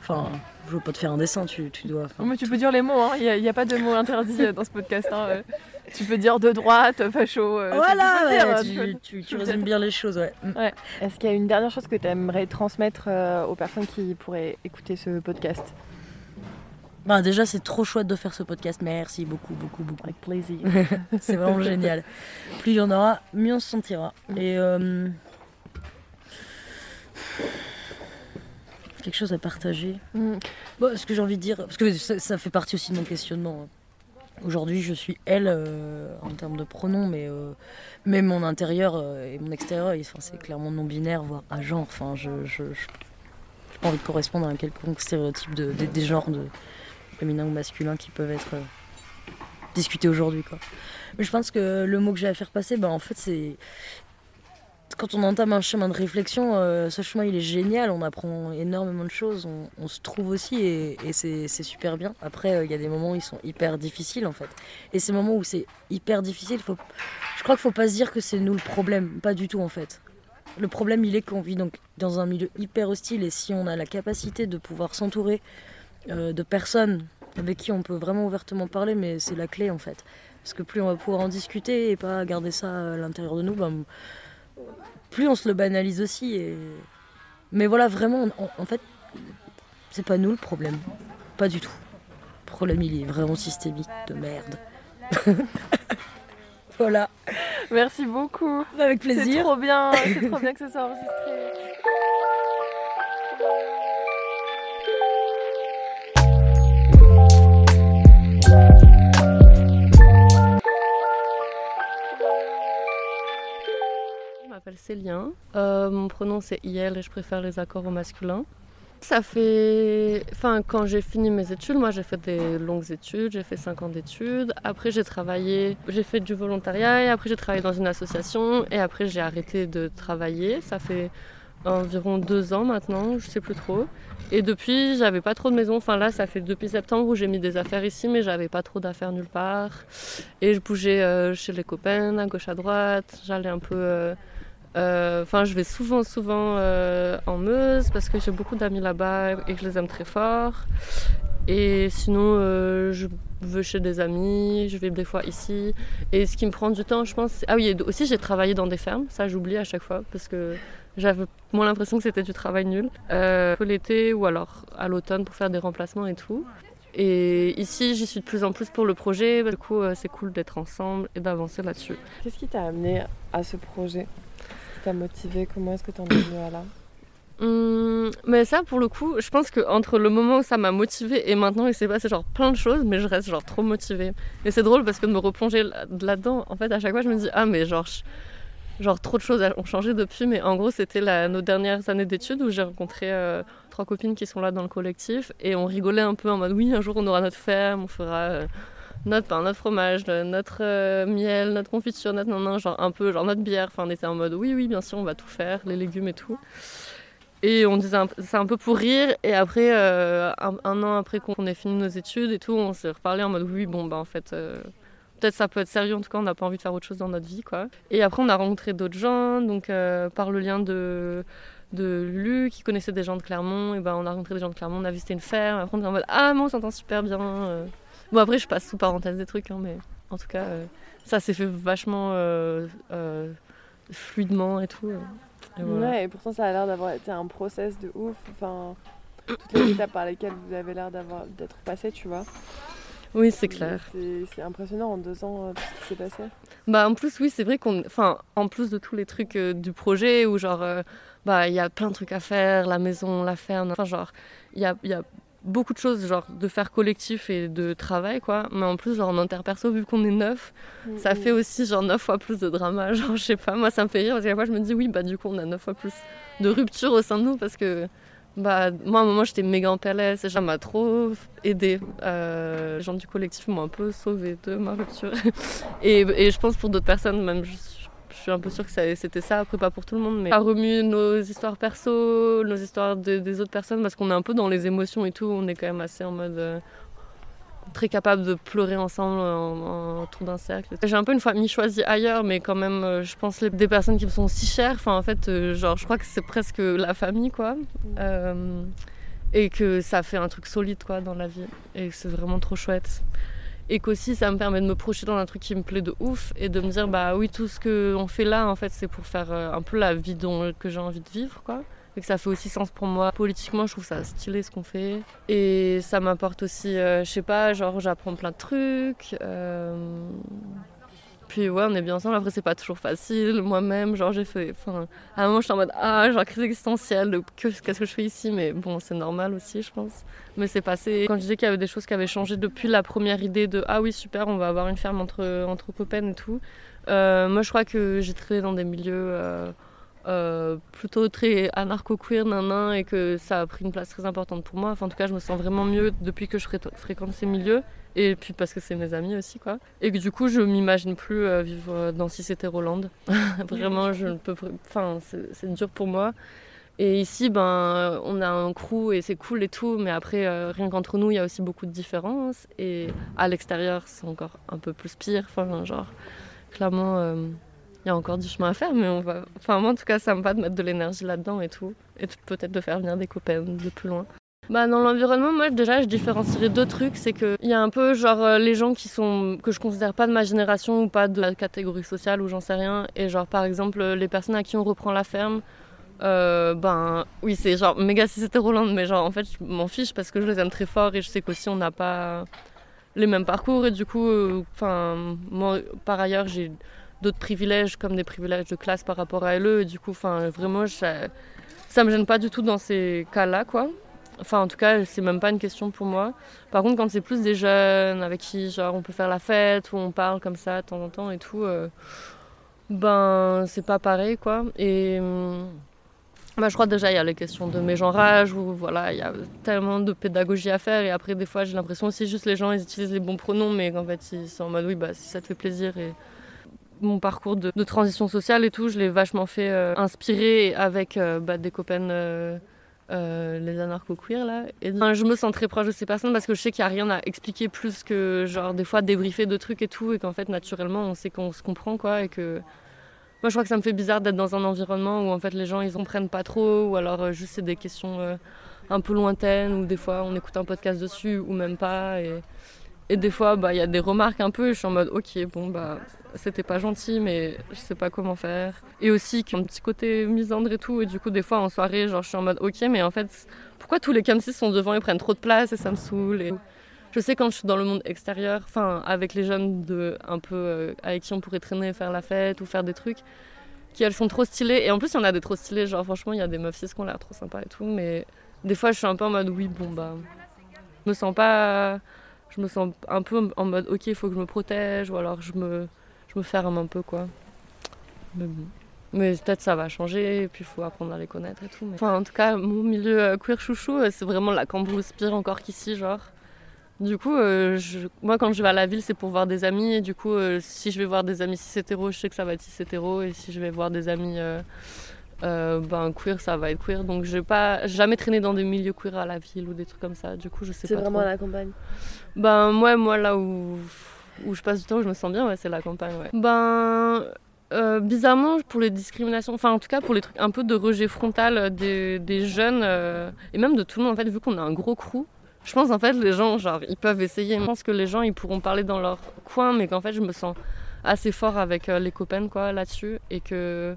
Enfin, je veux pas te faire un dessin, tu, tu dois. Mais tu peux dire les mots, hein. il n'y a, pas de mots interdits euh, dans ce podcast. hein, euh. Tu peux dire de droite, facho. euh, Voilà, dire, ouais, euh, tu, tu peux- tu- tu résumes bien les choses, ouais. Mm. Est-ce qu'il y a une dernière chose que tu aimerais transmettre euh, aux personnes qui pourraient écouter ce podcast? Bah, déjà, c'est trop chouette de faire ce podcast. Merci beaucoup, beaucoup, beaucoup. Avec plaisir. C'est vraiment génial. Plus il y en aura, mieux on se sentira. Et euh, quelque chose à partager. Mm. Bon, ce que j'ai envie de dire, parce que ça, ça fait partie aussi de mon questionnement. Aujourd'hui, je suis elle euh, en termes de pronoms, mais, euh, mais mon intérieur euh, et mon extérieur, enfin, c'est clairement non binaire, voire à genre. Enfin, je, j'ai pas envie de correspondre à un quelconque stéréotype de, des- des genres de féminin ou masculin qui peuvent être discutés aujourd'hui. Quoi. Mais je pense que le mot que j'ai à faire passer, bah, en fait, c'est quand on entame un chemin de réflexion, euh, ce chemin il est génial, on apprend énormément de choses, on, se trouve aussi et, c'est super bien. Après, euh, il y a des moments où ils sont hyper difficiles en fait. Et ces moments où c'est hyper difficile, je crois qu'il faut pas se dire que c'est nous le problème, pas du tout en fait. Le problème il est qu'on vit donc dans un milieu hyper hostile et si on a la capacité de pouvoir s'entourer euh, de personnes avec qui on peut vraiment ouvertement parler, mais c'est la clé en fait. Parce que plus on va pouvoir en discuter et pas garder ça à l'intérieur de nous, ben, plus on se le banalise aussi. Et... Mais voilà, vraiment, en, en fait, c'est pas nous le problème. Pas du tout. Le problème, il est vraiment systémique de merde. voilà, Merci beaucoup. avec C'est plaisir. trop bien, c'est trop bien que ce soit enregistré. M'appelle Célien. Euh, mon pronom c'est IL et je préfère les accords au masculin. Ça fait. Enfin, quand j'ai fini mes études, moi j'ai fait des longues études, j'ai fait 5 ans d'études. Après j'ai travaillé, j'ai fait du volontariat et après j'ai travaillé dans une association et après j'ai arrêté de travailler. Ça fait environ deux ans maintenant, je sais plus trop. Et depuis, j'avais pas trop de maison. Enfin là, ça fait depuis septembre où j'ai mis des affaires ici, mais j'avais pas trop d'affaires nulle part. Et je bougeais euh, chez les copains, à gauche à droite. J'allais un peu. euh, euh, Enfin, je vais souvent, souvent euh, en Meuse parce que j'ai beaucoup d'amis là-bas et que je les aime très fort. Et sinon, euh, je vais chez des amis, je vais des fois ici. Et ce qui me prend du temps, je pense. Ah oui, aussi j'ai travaillé dans des fermes, ça j'oublie à chaque fois parce que j'avais moins l'impression que c'était du travail nul. L'été ou alors à l'automne pour faire des remplacements et tout. Et ici, j'y suis de plus en plus pour le projet. Du coup, c'est cool d'être ensemble et d'avancer là-dessus. Qu'est-ce qui t'a amené à ce projet? T'a motivé Comment est-ce que t'en es à là Hum, mais ça, pour le coup, je pense que entre le moment où ça m'a motivée et maintenant, il s'est passé genre plein de choses, mais je reste genre trop motivée. Et c'est drôle parce que de me replonger là- là-dedans, en fait, à chaque fois, je me dis ah mais genre genre trop de choses ont changé depuis. Mais en gros, c'était nos dernières années d'études où j'ai rencontré euh, trois copines qui sont là dans le collectif et on rigolait un peu en mode oui, un jour on aura notre ferme, on fera euh, notre pain, notre fromage, notre miel, notre confiture, notre nan, nan, genre un peu genre notre bière. Enfin, on était en mode oui, oui, bien sûr, on va tout faire, les légumes et tout. Et on disait c'est un peu pour rire. Et après, euh, un, un an après qu'on ait fini nos études et tout, on s'est reparlé en mode oui, bon, bah en fait, euh, peut-être ça peut être sérieux. En tout cas, on n'a pas envie de faire autre chose dans notre vie, quoi. Et après, on a rencontré d'autres gens, donc euh, par le lien de de Lulu qui connaissait des gens de Clermont. Et ben, on a rencontré des gens de Clermont, on a visité une ferme. Après, on était en mode Ah, moi, on s'entend super bien. Bon, après, je passe sous parenthèse des trucs, hein, mais en tout cas, euh, ça s'est fait vachement euh, euh, fluidement et tout. Et voilà. Ouais, et pourtant ça a l'air d'avoir été un process de ouf. Enfin, toutes les étapes par lesquelles vous avez l'air d'avoir d'être passé, tu vois. Oui, c'est clair. C'est- impressionnant en deux ans tout ce qui s'est passé. Bah en plus oui c'est vrai qu'on enfin en plus de tous les trucs euh, du projet où genre euh, bah il y a plein de trucs à faire la maison la ferme enfin genre il y a, il y a beaucoup de choses genre de faire collectif et de travail quoi. Mais en plus genre en interperso vu qu'on est neuf ça fait aussi genre neuf fois plus de drama genre je sais pas. Moi ça me fait rire parce qu'à la fois je me dis oui bah du coup on a neuf fois plus de rupture au sein de nous parce que bah moi à un moment j'étais méga en PLS et ça m'a trop aidé euh, les gens du collectif m'ont un peu sauvé de ma rupture. Et, et je pense pour d'autres personnes, même je, je suis un peu sûre que c'était ça, après pas pour tout le monde, mais ça remue nos histoires perso, nos histoires de- des autres personnes, parce qu'on est un peu dans les émotions et tout, on est quand même assez en mode euh, très capable de pleurer ensemble en, en autour d'un cercle. J'ai un peu une famille choisie ailleurs, mais quand même, euh, je pense les, des personnes qui me sont si chères, enfin en fait, euh, genre je crois que c'est presque la famille quoi. Et que ça fait un truc solide quoi dans la vie et c'est vraiment trop chouette et qu'aussi ça me permet de me projeter dans un truc qui me plaît de ouf et de me dire bah oui tout ce que on fait là en fait c'est pour faire euh, un peu la vie dont, que j'ai envie de vivre quoi. Et que ça fait aussi sens pour moi. Politiquement je trouve ça stylé ce qu'on fait. Et ça m'apporte aussi euh, je sais pas genre j'apprends plein de trucs euh, puis ouais on est bien ensemble. Après c'est pas toujours facile. Moi-même genre j'ai fait enfin à un moment j'étais en mode ah genre crise existentielle qu'est-ce que je fais ici? Mais bon c'est normal aussi je pense. Mais c'est passé. Quand je disais qu'il y avait des choses qui avaient changé depuis la première idée de ah oui super on va avoir une ferme entre entre copains et tout Euh, moi je crois que j'ai traîné dans des milieux euh, euh, plutôt très anarcho-queer nanan et que ça a pris une place très importante pour moi enfin en tout cas je me sens vraiment mieux depuis que je fré- fréquente ces milieux et puis parce que c'est mes amis aussi quoi et que du coup je m'imagine plus euh, vivre dans si c'était Roland vraiment je ne peux enfin c'est dur pour moi et ici, ben, on a un crew et c'est cool et tout, mais après, euh, rien qu'entre nous, il y a aussi beaucoup de différences. Et à l'extérieur, c'est encore un peu plus pire. Enfin, genre, clairement, euh, il y a encore du chemin à faire, mais on va. Enfin, moi, en tout cas, ça me va de mettre de l'énergie là-dedans et tout. Et peut-être de faire venir des copains de plus loin. Bah, dans l'environnement, moi déjà, je différencierais deux trucs. C'est qu'il y a un peu genre euh, les gens qui sont que je considère pas de ma génération ou pas de la catégorie sociale ou j'en sais rien. Et genre par exemple les personnes à qui on reprend la ferme, euh, ben oui c'est genre méga si c'était Roland, mais genre en fait je m'en fiche parce que je les aime très fort et je sais qu'aussi on n'a pas les mêmes parcours et du coup, euh, enfin moi par ailleurs j'ai d'autres privilèges comme des privilèges de classe par rapport à LE et du coup enfin vraiment ça, ça me gêne pas du tout dans ces cas-là quoi. Enfin, en tout cas, c'est même pas une question pour moi. Par contre, quand c'est plus des jeunes avec qui, genre, on peut faire la fête, ou on parle comme ça de temps en temps et tout, euh, ben, c'est pas pareil, quoi. Et bah, je crois déjà, il y a les questions de mégenrage, où voilà, il y a tellement de pédagogie à faire. Et après, des fois, j'ai l'impression aussi juste les gens, ils utilisent les bons pronoms, mais qu'en fait, ils sont en mode, oui, bah, si ça te fait plaisir. Et mon parcours de, transition sociale et tout, je l'ai vachement fait euh, inspiré avec euh, bah, des copains. euh, les anarcho-queer là. Et je me sens très proche de ces personnes parce que je sais qu'il n'y a rien à expliquer plus que genre des fois débriefer de trucs et tout et qu'en fait naturellement on sait qu'on se comprend quoi et que moi je crois que ça me fait bizarre d'être dans un environnement où en fait les gens ils comprennent pas trop ou alors juste c'est des questions un peu lointaines ou des fois on écoute un podcast dessus ou même pas et, et des fois bah il y a des remarques un peu et je suis en mode ok bon bah c'était pas gentil mais je sais pas comment faire. Et aussi qu'il y a un petit côté misandre et tout et du coup des fois en soirée genre je suis en mode ok mais en fait pourquoi tous les camsis sont devant et prennent trop de place et ça me saoule et je sais quand je suis dans le monde extérieur enfin avec les jeunes de un peu euh, avec qui on pourrait traîner faire la fête ou faire des trucs qui elles sont trop stylées. Et en plus il y en a des trop stylées genre franchement il y a des meufs cis qui ont l'air trop sympas et tout mais des fois je suis un peu en mode oui bon bah je me sens pas je me sens un peu en mode ok il faut que je me protège ou alors je me je me ferme un peu quoi. Mais bon. Mais peut-être ça va changer et puis il faut apprendre à les connaître et tout enfin en tout cas mon milieu euh, queer chouchou euh, c'est vraiment la cambrousse pire encore qu'ici genre. Du coup euh, moi quand je vais à la ville c'est pour voir des amis et du coup si je vais voir des amis cis hétéros je sais que ça va être cis hétéro et si je vais voir des amis euh, ben queer ça va être queer donc je vais pas j'ai jamais traîné dans des milieux queer à la ville ou des trucs comme ça du coup je sais C'est pas vraiment trop. à la campagne. Ben moi, moi là où, où je passe du temps, où je me sens bien, ouais, c'est la campagne. Ouais. Ben Euh, bizarrement, pour les discriminations, enfin en tout cas pour les trucs un peu de rejet frontal des, des jeunes euh, et même de tout le monde, en fait, vu qu'on a un gros crew, je pense en fait les gens, genre, ils peuvent essayer. Je pense que les gens, ils pourront parler dans leur coin, mais qu'en fait, je me sens assez fort avec euh, les copains quoi là-dessus et que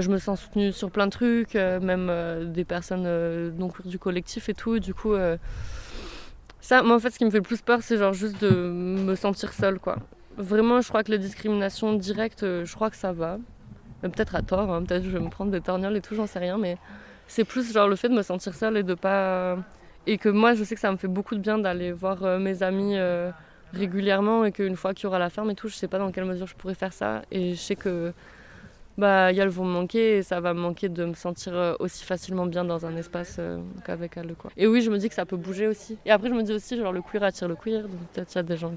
je me sens soutenue sur plein de trucs, euh, même euh, des personnes euh, donc du collectif et tout. Du coup, ça, moi en fait, ce qui me fait le plus peur, c'est genre juste de me sentir seule quoi. Vraiment, je crois que les discriminations directes, euh, je crois que ça va. Peut-être à tort, hein, peut-être je vais me prendre des torgnoles et tout, j'en sais rien, mais c'est plus genre le fait de me sentir seule et de pas. Et que moi, je sais que ça me fait beaucoup de bien d'aller voir mes amis régulièrement et qu'une fois qu'il y aura la ferme et tout, je sais pas dans quelle mesure je pourrais faire ça. Et je sais que bah, elles vont me manquer et ça va me manquer de me sentir euh, aussi facilement bien dans un espace euh, qu'avec elles. Quoi. Et oui, je me dis que ça peut bouger aussi. Et après, je me dis aussi, genre, le queer attire le queer. Donc peut-être il y a des gens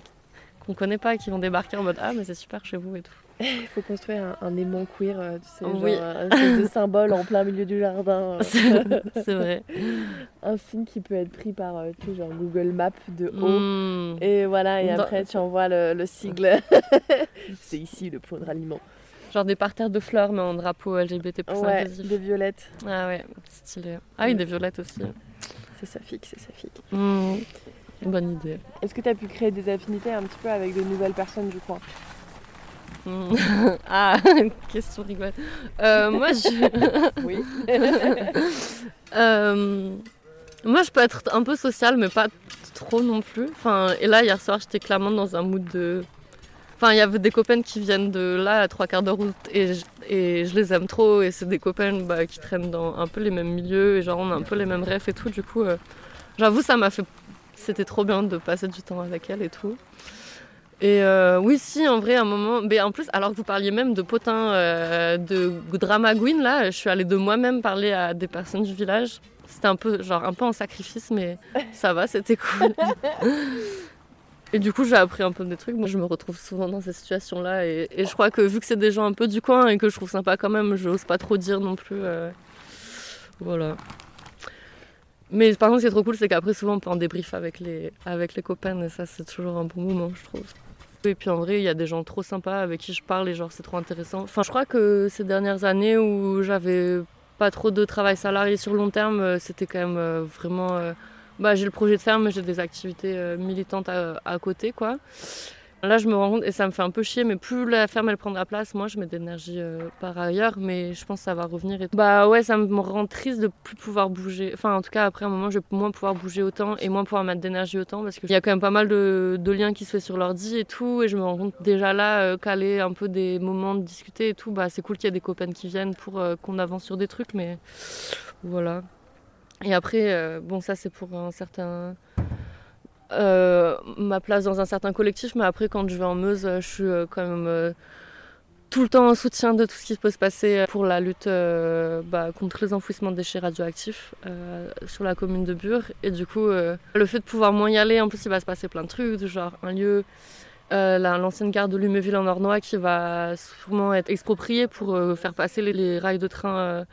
qu'on connaît pas qui vont débarquer en mode Ah, mais c'est super chez vous et tout. Il faut construire un, un aimant queer, euh, tu sais, Oui. genre un espèce de symbole en plein milieu du jardin. C'est vrai. un signe qui peut être pris par, tu sais, genre Google Maps de haut. Hmm. Et voilà, et Dans- après tu envoies le, le sigle. C'est ici le point de ralliement. Genre des parterres de fleurs, mais en drapeau LGBT plus Ouais, inclusif. des violettes. Ah ouais, stylé. Ah oui, des violettes aussi. C'est saphique, c'est saphique. Hmm. Bonne idée. Est-ce que tu as pu créer des affinités un petit peu avec de nouvelles personnes du coin Hmm. ah, question rigolote. Euh, moi, je... Oui. Euh, moi, je peux être un peu sociale, mais pas trop non plus. Enfin, et là, hier soir, j'étais clairement dans un mood de. Enfin, il y avait des copains qui viennent de là à trois quarts de route et je, et je les aime trop. Et c'est des copains bah, qui traînent dans un peu les mêmes milieux et genre on a un peu les mêmes rêves et tout. Du coup, euh, j'avoue, ça m'a fait. C'était trop bien de passer du temps avec elles et tout. Et euh, oui, si, en vrai, à un moment. Mais en plus, alors que vous parliez même de potins euh, de drama queen, là, je suis allée de moi-même parler à des personnes du village. C'était un peu, genre, un peu en sacrifice, mais ça va, c'était cool. Et du coup, j'ai appris un peu des trucs. Moi, je me retrouve souvent dans ces situations-là. Et, je crois que vu que c'est des gens un peu du coin et que je trouve sympa quand même, je n'ose pas trop dire non plus. euh, Voilà. Mais par contre, ce qui est trop cool, c'est qu'après, souvent, on peut en débrief avec les, avec les copains. Et ça, c'est toujours un bon moment, je trouve. Et puis en vrai, il y a des gens trop sympas avec qui je parle et genre, c'est trop intéressant. Enfin, je crois que ces dernières années où j'avais pas trop de travail salarié sur long terme, euh, c'était quand même euh, vraiment. Bah, j'ai le projet de ferme, mais j'ai des activités euh, militantes à, côté, quoi. Là, je me rends compte, et ça me fait un peu chier, mais plus la ferme elle prend de la place, moi je mets de l'énergie euh, par ailleurs, mais je pense que ça va revenir. Et... Bah ouais, ça me rend triste de plus pouvoir bouger. Enfin, en tout cas, après un moment, je vais moins pouvoir bouger autant et moins pouvoir mettre d'énergie autant parce qu'il y a quand même pas mal de, liens qui se fait sur l'ordi et tout. Et je me rends compte déjà là, euh, caler un peu des moments de discuter et tout, bah c'est cool qu'il y ait des copains qui viennent pour euh, qu'on avance sur des trucs, mais voilà. Et après, euh, bon, ça c'est pour un certain. euh, ma place dans un certain collectif, mais après, quand je vais en Meuse, euh, je suis quand même tout le temps en soutien de tout ce qui peut se passer pour la lutte bah, contre les enfouissements de déchets radioactifs sur la commune de Bure. Et du coup, le fait de pouvoir moins y aller, en plus, il va se passer plein de trucs, genre un lieu. la- l'ancienne gare de Luméville en Ornois qui va sûrement être expropriée pour faire passer les, rails de train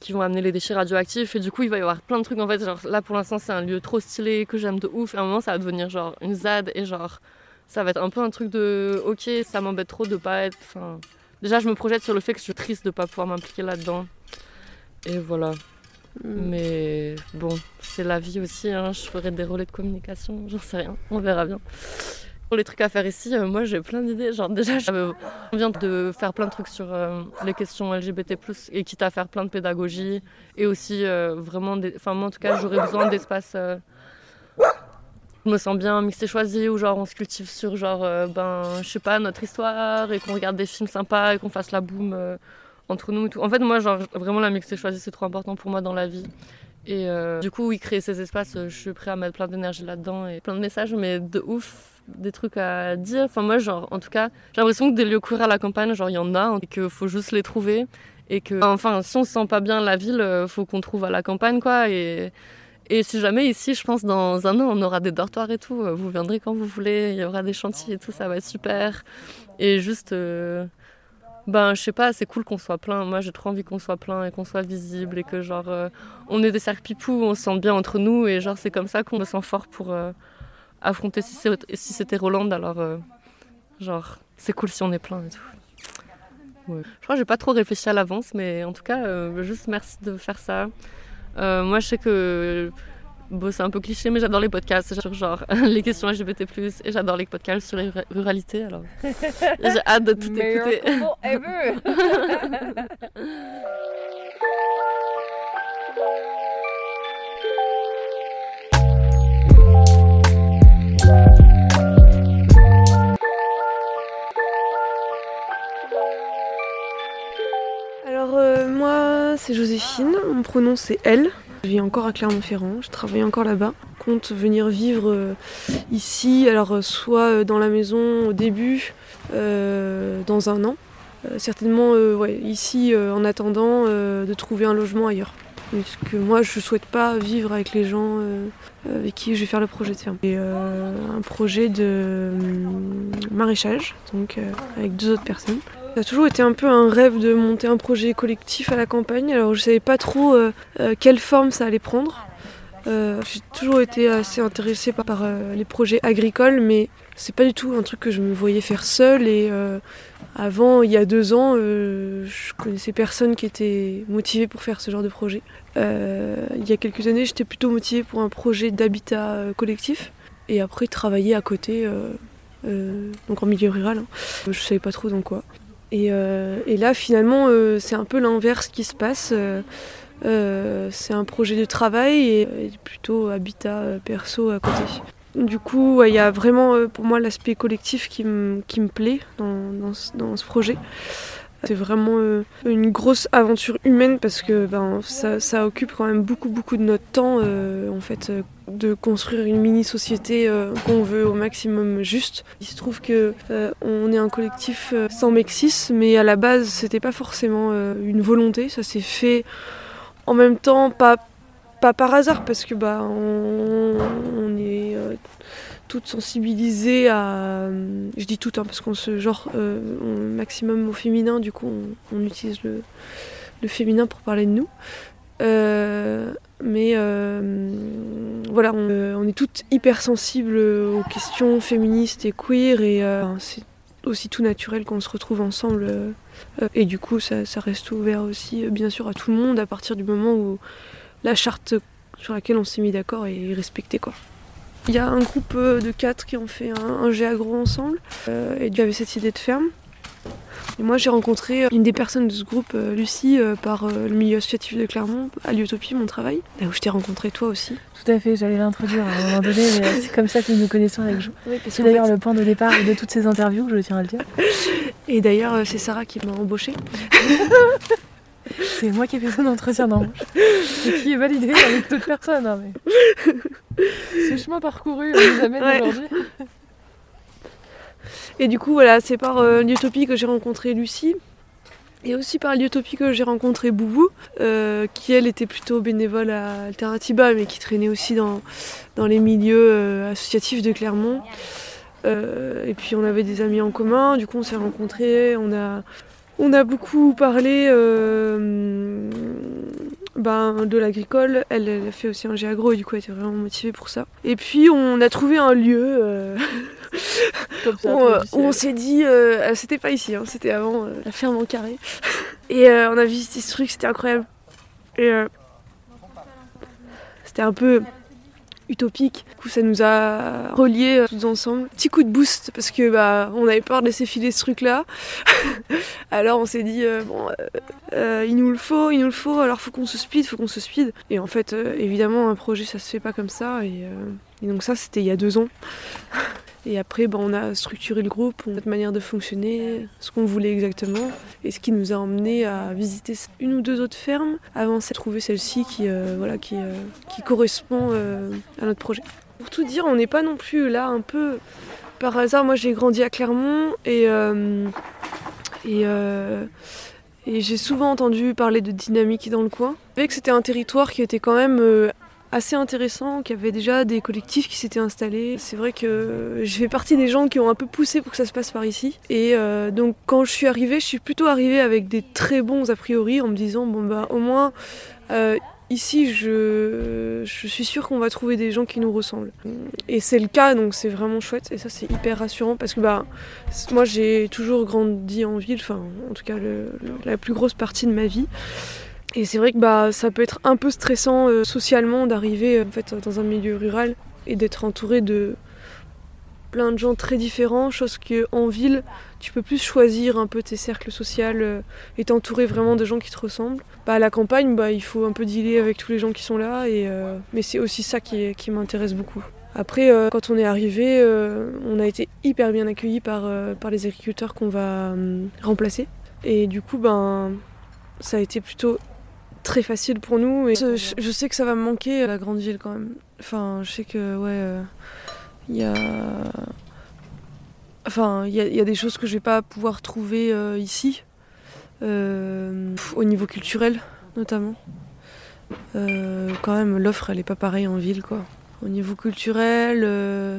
qui vont amener les déchets radioactifs. Et du coup, il va y avoir plein de trucs. En fait, genre, là, pour l'instant, c'est un lieu trop stylé que j'aime de ouf. Et à un moment, ça va devenir genre une ZAD et genre, ça va être un peu un truc de ok, ça m'embête trop de pas être. Enfin, déjà, je me projette sur le fait que je suis triste de pas pouvoir m'impliquer là-dedans. Et voilà. Mais bon, c'est la vie aussi. hein. Je ferai des relais de communication, j'en sais rien. On verra bien. Pour les trucs à faire ici, euh, moi j'ai plein d'idées. Genre déjà, j'avais envie de faire plein de trucs sur euh, les questions LGBT+, et quitte à faire plein de pédagogie. Et aussi euh, vraiment, des... enfin moi en tout cas, j'aurais besoin d'espace... euh, Je me sens bien mixé choisi, où genre on se cultive sur genre, euh, ben, je sais pas, notre histoire, et qu'on regarde des films sympas, et qu'on fasse la boum euh, entre nous. En fait, moi, genre, vraiment la mixé choisi, c'est trop important pour moi dans la vie. Et euh, du coup, oui, créer ces espaces, euh, je suis prêt à mettre plein d'énergie là-dedans et plein de messages, mais de ouf, des trucs à dire. Enfin, moi, genre, en tout cas, j'ai l'impression que des lieux queer à la campagne, genre, il y en a, et qu'il faut juste les trouver. Et que, enfin, si on se sent pas bien la ville, euh, faut qu'on trouve à la campagne, quoi. Et, et si jamais ici, je pense, dans un an, on aura des dortoirs et tout, euh, vous viendrez quand vous voulez, il y aura des chantiers et tout, ça va être super. Et juste. euh, ben, je sais pas, c'est cool qu'on soit plein. Moi, j'ai trop envie qu'on soit plein et qu'on soit visible et que, genre, euh, on est des cercles pipous, on se sent bien entre nous et, genre, c'est comme ça qu'on me sent fort pour affronter si c'était Roland. Alors, euh, genre, c'est cool si on est plein et tout. Je crois que j'ai pas trop réfléchi à l'avance, mais en tout cas, euh, juste merci de faire ça. Euh, moi, je sais que bon, c'est un peu cliché, mais j'adore les podcasts sur genre les questions LGBT+, et j'adore les podcasts sur les ruralités, alors j'ai hâte de tout écouter. c'est Joséphine, mon pronom c'est elle. Je vis encore à Clermont-Ferrand, je travaille encore là-bas. Compte venir vivre euh, ici, alors euh, soit euh, dans la maison au début, dans un an. certainement ici en attendant de trouver un logement ailleurs. Parce que moi je ne souhaite pas vivre avec les gens avec qui je vais faire le projet de. Et un projet de maraîchage, donc avec deux autres personnes. Ça a toujours été un peu un rêve de monter un projet collectif à la campagne. Alors je savais pas trop euh, euh, quelle forme ça allait prendre. Euh, j'ai toujours été assez intéressée par, les projets agricoles, mais c'est pas du tout un truc que je me voyais faire seule. Avant, il y a deux ans, je connaissais personne qui était motivé pour faire ce genre de projet. il y a quelques années, j'étais plutôt motivée pour un projet d'habitat collectif. Et après, travailler à côté, donc en milieu rural. Hein. Je savais pas trop dans quoi. Euh, et, là, finalement, euh, c'est un peu l'inverse qui se passe. Euh, c'est un projet de travail et, plutôt habitat perso à côté. Du coup, il y a vraiment pour moi l'aspect collectif qui me plaît dans, ce, projet. C'est vraiment une grosse aventure humaine parce que ben, ça, occupe quand même beaucoup beaucoup de notre temps en fait de construire une mini-société euh, qu'on veut au maximum juste. Il se trouve que euh, on est un collectif euh, sans Mexis, mais à la base c'était pas forcément une volonté, ça s'est fait en même temps pas, pas par hasard parce que bah on, est toutes sensibilisées à je dis toutes hein, parce qu'on se genre maximum au féminin du coup on, utilise le, le féminin pour parler de nous mais euh, voilà, on, est toutes hyper sensibles aux questions féministes et queer et euh, c'est aussi tout naturel qu'on se retrouve ensemble. Euh, et du coup, ça, reste ouvert aussi, bien sûr, à tout le monde à partir du moment où la charte sur laquelle on s'est mis d'accord est respectée. Quoi. Il y a un groupe de quatre qui ont fait un, un agro ensemble et il y avait cette idée de ferme. Et moi, j'ai rencontré une des personnes de ce groupe, euh, Lucie, euh, par euh, le milieu associatif de Clermont, à l'Utopie, mon travail, là où je t'ai rencontré toi aussi. Tout à fait, j'allais l'introduire à un moment donné, mais c'est comme ça que nous nous connaissons avec Jo. c'est d'ailleurs le point de départ de toutes ces interviews, je tiens à le dire. Et d'ailleurs, c'est Sarah qui m'a embauchée. c'est moi qui ai fait son entretien d'embauche. Et qui est validé avec d'autres personnes. Hein, mais... Ce chemin parcouru nous amène aujourd'hui. Et du coup, voilà, c'est par euh, l'Utopie que j'ai rencontré Lucie. Et aussi par l'Utopie que j'ai rencontré Boubou, euh, qui elle était plutôt bénévole à Alternativa, mais qui traînait aussi dans, dans les milieux euh, associatifs de Clermont. et puis on avait des amis en commun, du coup on s'est rencontrés, on a, on a beaucoup parlé ben, de l'agricole. Elle, elle, a fait aussi un géagro et du coup elle était vraiment motivée pour ça. Et puis on a trouvé un lieu euh, où, on s'est dit, euh, c'était pas ici, hein, c'était avant euh, la ferme en carré. Et on a visité ce truc, c'était incroyable. Et c'était un peu utopique. Du coup, ça nous a reliés tous ensemble. Petit coup de boost parce que bah, on avait peur de laisser filer ce truc-là. alors on s'est dit bon, il nous le faut, il nous le faut. Alors faut qu'on se speed, faut qu'on se speed. Et en fait, évidemment, un projet ça se fait pas comme ça. Et donc ça, c'était il y a deux ans. Et après, ben, on a structuré le groupe, notre manière de fonctionner, ce qu'on voulait exactement, et ce qui nous a emmené à visiter une ou deux autres fermes avant de trouver celle-ci qui, euh, voilà, qui, euh, correspond euh, à notre projet. Pour tout dire, on n'est pas non plus là un peu par hasard. Moi, j'ai grandi à Clermont et, et, et j'ai souvent entendu parler de dynamique dans le coin. Je que c'était un territoire qui était quand même assez intéressant, qu'il y avait déjà des collectifs qui s'étaient installés. C'est vrai que je fais partie des gens qui ont un peu poussé pour que ça se passe par ici. Et euh, donc quand je suis arrivée, je suis plutôt arrivée avec des très bons a priori en me disant bon bah au moins euh, ici, je, je suis sûre qu'on va trouver des gens qui nous ressemblent. Et c'est le cas, donc c'est vraiment chouette. Et ça, c'est hyper rassurant parce que bah, moi, j'ai toujours grandi en ville, enfin, en tout cas, la plus grosse partie de ma vie. Et c'est vrai que bah, ça peut être un peu stressant euh, socialement d'arriver euh, en fait, dans un milieu rural et d'être entouré de plein de gens très différents, chose qu'en ville, tu peux plus choisir un peu tes cercles sociaux euh, et t'entourer vraiment de gens qui te ressemblent. Bah, à la campagne, bah, il faut un peu dealer avec tous les gens qui sont là, et, mais c'est aussi ça qui, qui m'intéresse beaucoup. Après, quand on est arrivé, on a été hyper bien accueillis par, par les agriculteurs qu'on va hum, remplacer. Et du coup, ben, ça a été plutôt très facile pour nous. Et je, je sais que ça va me manquer, la grande ville quand même. Enfin, je sais que, ouais, euh, il y a. Enfin, il y, a- il y a des choses que je vais pas pouvoir trouver euh, ici, euh, au niveau culturel notamment. Euh, quand même, l'offre elle est pas pareille en ville quoi. Au niveau culturel, euh,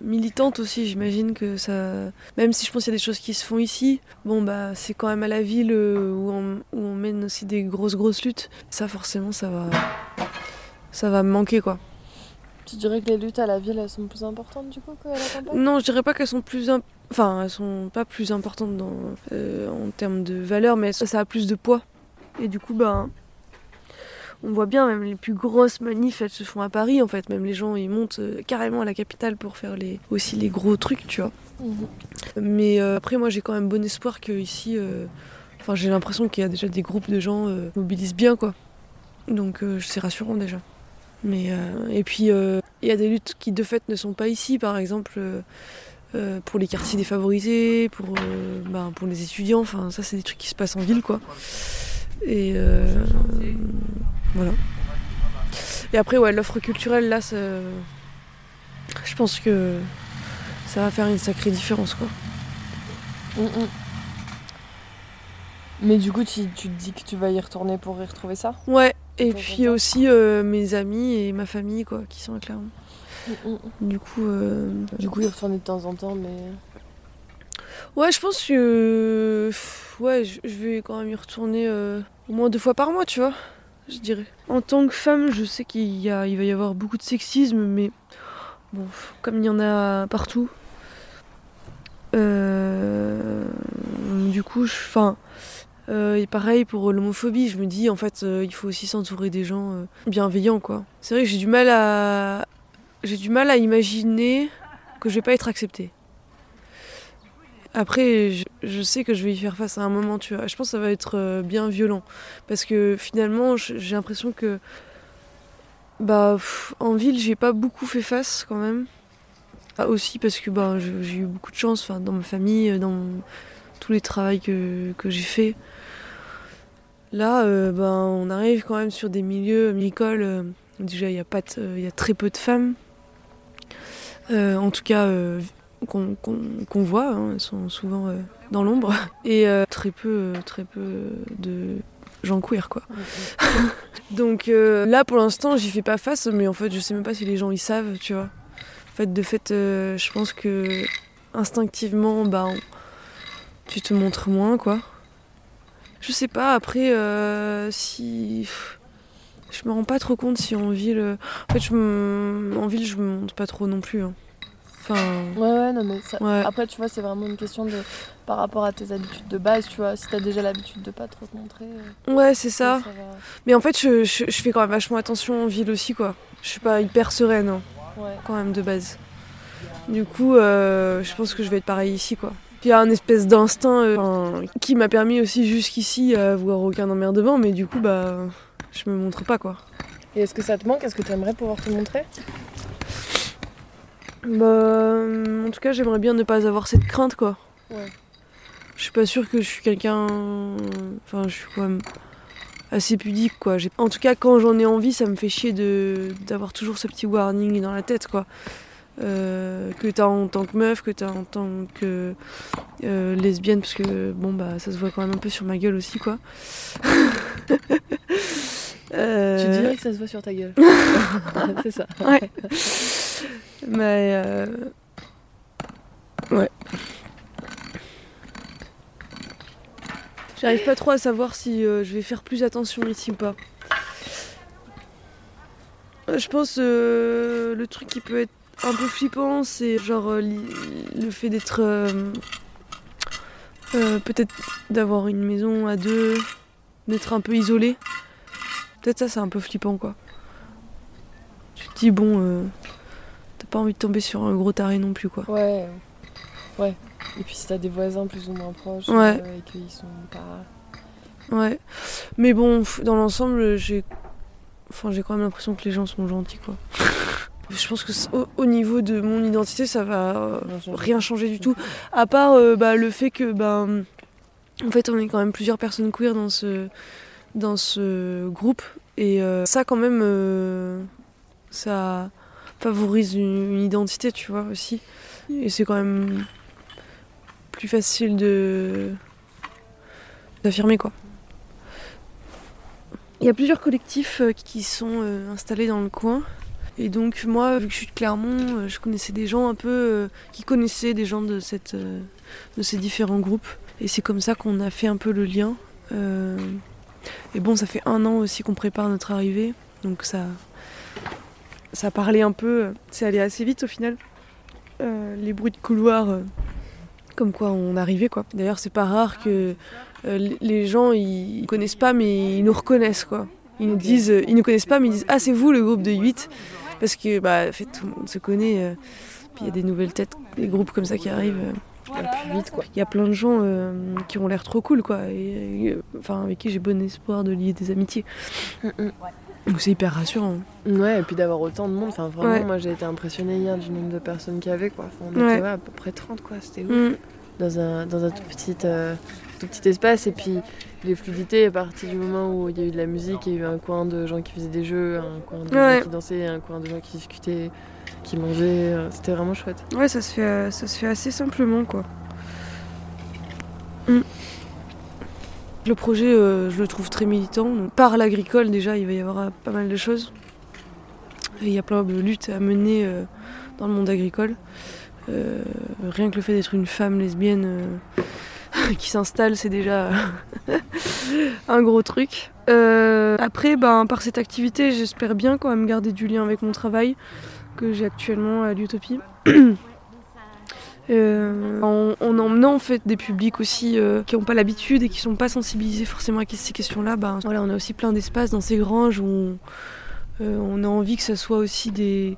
militante aussi, j'imagine que ça. Même si je pense qu'il y a des choses qui se font ici, bon bah c'est quand même à la ville euh, où on, où on mène aussi des grosses grosses luttes. Ça forcément ça va, ça va me manquer quoi. Tu dirais que les luttes à la ville, elles sont plus importantes du coup qu'à la campagne? Non, je dirais pas qu'elles sont plus. imp- Enfin, elles sont pas plus importantes dans, euh, en termes de valeur, mais ça, ça a plus de poids. Et du coup, ben. On voit bien, même les plus grosses manifs, elles se font à Paris en fait. Même les gens, ils montent euh, carrément à la capitale pour faire les, aussi les gros trucs, tu vois. Mais euh, après, moi, j'ai quand même bon espoir que ici. euh, Enfin, j'ai l'impression qu'il y a déjà des groupes de gens euh, qui mobilisent bien, quoi. Donc, c'est rassurant déjà. Mais et puis, il y a des luttes qui de fait ne sont pas ici, par exemple. euh, pour les quartiers défavorisés, pour, euh, ben, pour les étudiants, enfin ça c'est des trucs qui se passent en ville quoi. Et euh, voilà. Et après ouais l'offre culturelle là je pense que ça va faire une sacrée différence quoi. Mais du coup, tu, tu te dis que tu vas y retourner pour y retrouver ça? Ouais, et puis aussi euh, mes amis et ma famille quoi qui sont à Clermont. Du coup euh, Du coup, y retourner de temps en temps, mais. Ouais, je pense que. Ouais, je je vais quand même y retourner euh, au moins deux fois par mois, tu vois, je dirais. En tant que femme, je sais qu'il y a, il va y avoir beaucoup de sexisme, mais bon, comme il y en a partout. euh, Du coup. Enfin. euh, et pareil pour l'homophobie, je me dis en fait euh, il faut aussi s'entourer des gens bienveillants quoi. C'est vrai que j'ai du mal à j'ai du mal à imaginer que je vais pas être acceptée. Après, je, sais que je vais y faire face à un moment, tu vois. Je pense que ça va être euh, bien violent. Parce que finalement, j'ai l'impression que. Bah, en ville, j'ai pas beaucoup fait face quand même. Ah, aussi parce que bah, j'ai eu beaucoup de chance dans ma famille, dans tous les travaux que, que j'ai fait. Là, euh, ben, on arrive quand même sur des milieux agricoles. euh, déjà, il y, a pas de- euh, y a très peu de femmes. Euh, en tout cas, euh, qu'on voit, hein, elles sont souvent euh, dans l'ombre. Et euh, très peu, euh, très peu de gens queer, quoi. Donc euh, là, pour l'instant, j'y fais pas face, mais en fait, je sais même pas si les gens y savent, tu vois. En fait, de fait, je pense que instinctivement, bah, on- tu te montres moins, quoi. Je sais pas, après, si. Je me rends pas trop compte si en ville. En fait, je en ville, je me montre pas trop non plus. hein. Enfin. Ouais, ouais, non, mais ça- Ouais. après, tu vois, c'est vraiment une question de par rapport à tes habitudes de base, tu vois. Si t'as déjà l'habitude de pas trop te montrer, euh, Ouais, c'est ça. va. Mais en fait, je, je- je fais quand même vachement attention en ville aussi, quoi. Je suis pas hyper sereine, hein, Ouais. quand même, de base. Du coup, euh, je pense que je vais être pareil ici, quoi. Puis il y a un espèce d'instinct euh, qui m'a permis aussi jusqu'ici à avoir aucun emmerdement, mais du coup, bah, je me montre pas, quoi. Et est-ce que ça te manque? Est-ce que tu aimerais pouvoir te montrer? Bah, euh, en tout cas, j'aimerais bien ne pas avoir cette crainte, quoi. Ouais. Je suis pas sûre que je suis quelqu'un. Enfin, je suis quand même assez pudique, quoi. En tout cas, quand j'en ai envie, ça me fait chier de d'avoir toujours ce petit warning dans la tête, quoi. Euh, que t'as en tant que meuf, que t'as en tant que euh, lesbienne, parce que bon, bah, ça se voit quand même un peu sur ma gueule aussi, quoi. Euh, Tu dirais que ça se voit sur ta gueule. c'est ça. Ouais. Mais euh, ouais. J'arrive pas trop à savoir si euh, je vais faire plus attention ici ou pas. Je pense euh, le truc qui peut être un peu flippant, c'est genre euh, le fait d'être. euh, euh, Peut-être d'avoir une maison à deux, d'être un peu isolé. Peut-être ça, c'est un peu flippant quoi. Tu te dis, bon, euh, t'as pas envie de tomber sur un gros taré non plus quoi. Ouais. Ouais. Et puis si t'as des voisins plus ou moins proches Ouais. euh, et qu'ils sont pas. Ouais. Mais bon, dans l'ensemble, j'ai. Enfin, j'ai quand même l'impression que les gens sont gentils quoi. Je pense que au, au niveau de mon identité, ça va euh, Rien changer. du tout. À part euh, bah, le fait que, ben, en fait, on est quand même plusieurs personnes queer dans ce, dans ce groupe. Et ça, quand même, ça favorise une, identité, tu vois, aussi. Et c'est quand même plus facile de d'affirmer, quoi. Il y a plusieurs collectifs euh, qui sont euh, installés dans le coin. Et donc moi, vu que je suis de Clermont, euh, je connaissais des gens un peu qui connaissaient des gens de, cette, de ces différents groupes. Et c'est comme ça qu'on a fait un peu le lien. Et bon, ça fait un an aussi qu'on prépare notre arrivée. Donc ça, ça parlait un peu. C'est allé assez vite au final. Euh, les bruits de couloir, euh, comme quoi on arrivait quoi. D'ailleurs, c'est pas rare que euh, les- gens ils connaissent pas, mais ils nous reconnaissent quoi. Ils nous disent, ils nous connaissent pas, mais ils disent ah c'est vous le groupe de 8 parce que bah fait tout le monde se connaît. puis il y a des nouvelles têtes, des groupes comme ça qui arrivent. plus vite quoi. il y a plein de gens qui ont l'air trop cool, quoi. Enfin, avec qui j'ai bon espoir de lier des amitiés. Donc c'est hyper rassurant. Ouais, et puis d'avoir autant de monde. Enfin, vraiment, Ouais. moi j'ai été impressionnée hier du nombre de personnes qu'il y avait quoi. Enfin, on Ouais. était ouais, à peu près 30 quoi. C'était ouf. Mm. Dans un, dans un tout, petit, euh, tout petit espace. Et puis les fluidités, à partir du moment où il y a eu de la musique, il y a eu un coin de gens qui faisaient des jeux, un coin de gens qui dansaient, un coin de gens qui discutaient, qui mangeaient. euh, C'était vraiment chouette. Ouais, ça se fait, euh, ça se fait assez simplement, quoi. Mm. Le projet, euh, je le trouve très militant. Par l'agricole, déjà, il va y avoir euh, pas mal de choses. Il y a plein de luttes à mener euh, dans le monde agricole. Rien que le fait d'être une femme lesbienne qui s'installe, c'est déjà un gros truc. Après, ben, par cette activité, j'espère bien quand même garder du lien avec mon travail que j'ai actuellement à l'Utopie. Euh, en, en emmenant en fait des publics aussi euh, qui n'ont pas l'habitude et qui sont pas sensibilisés forcément à ces questions-là, ben, voilà, on a aussi plein d'espaces dans ces granges où on, euh, a envie que ça soit aussi des,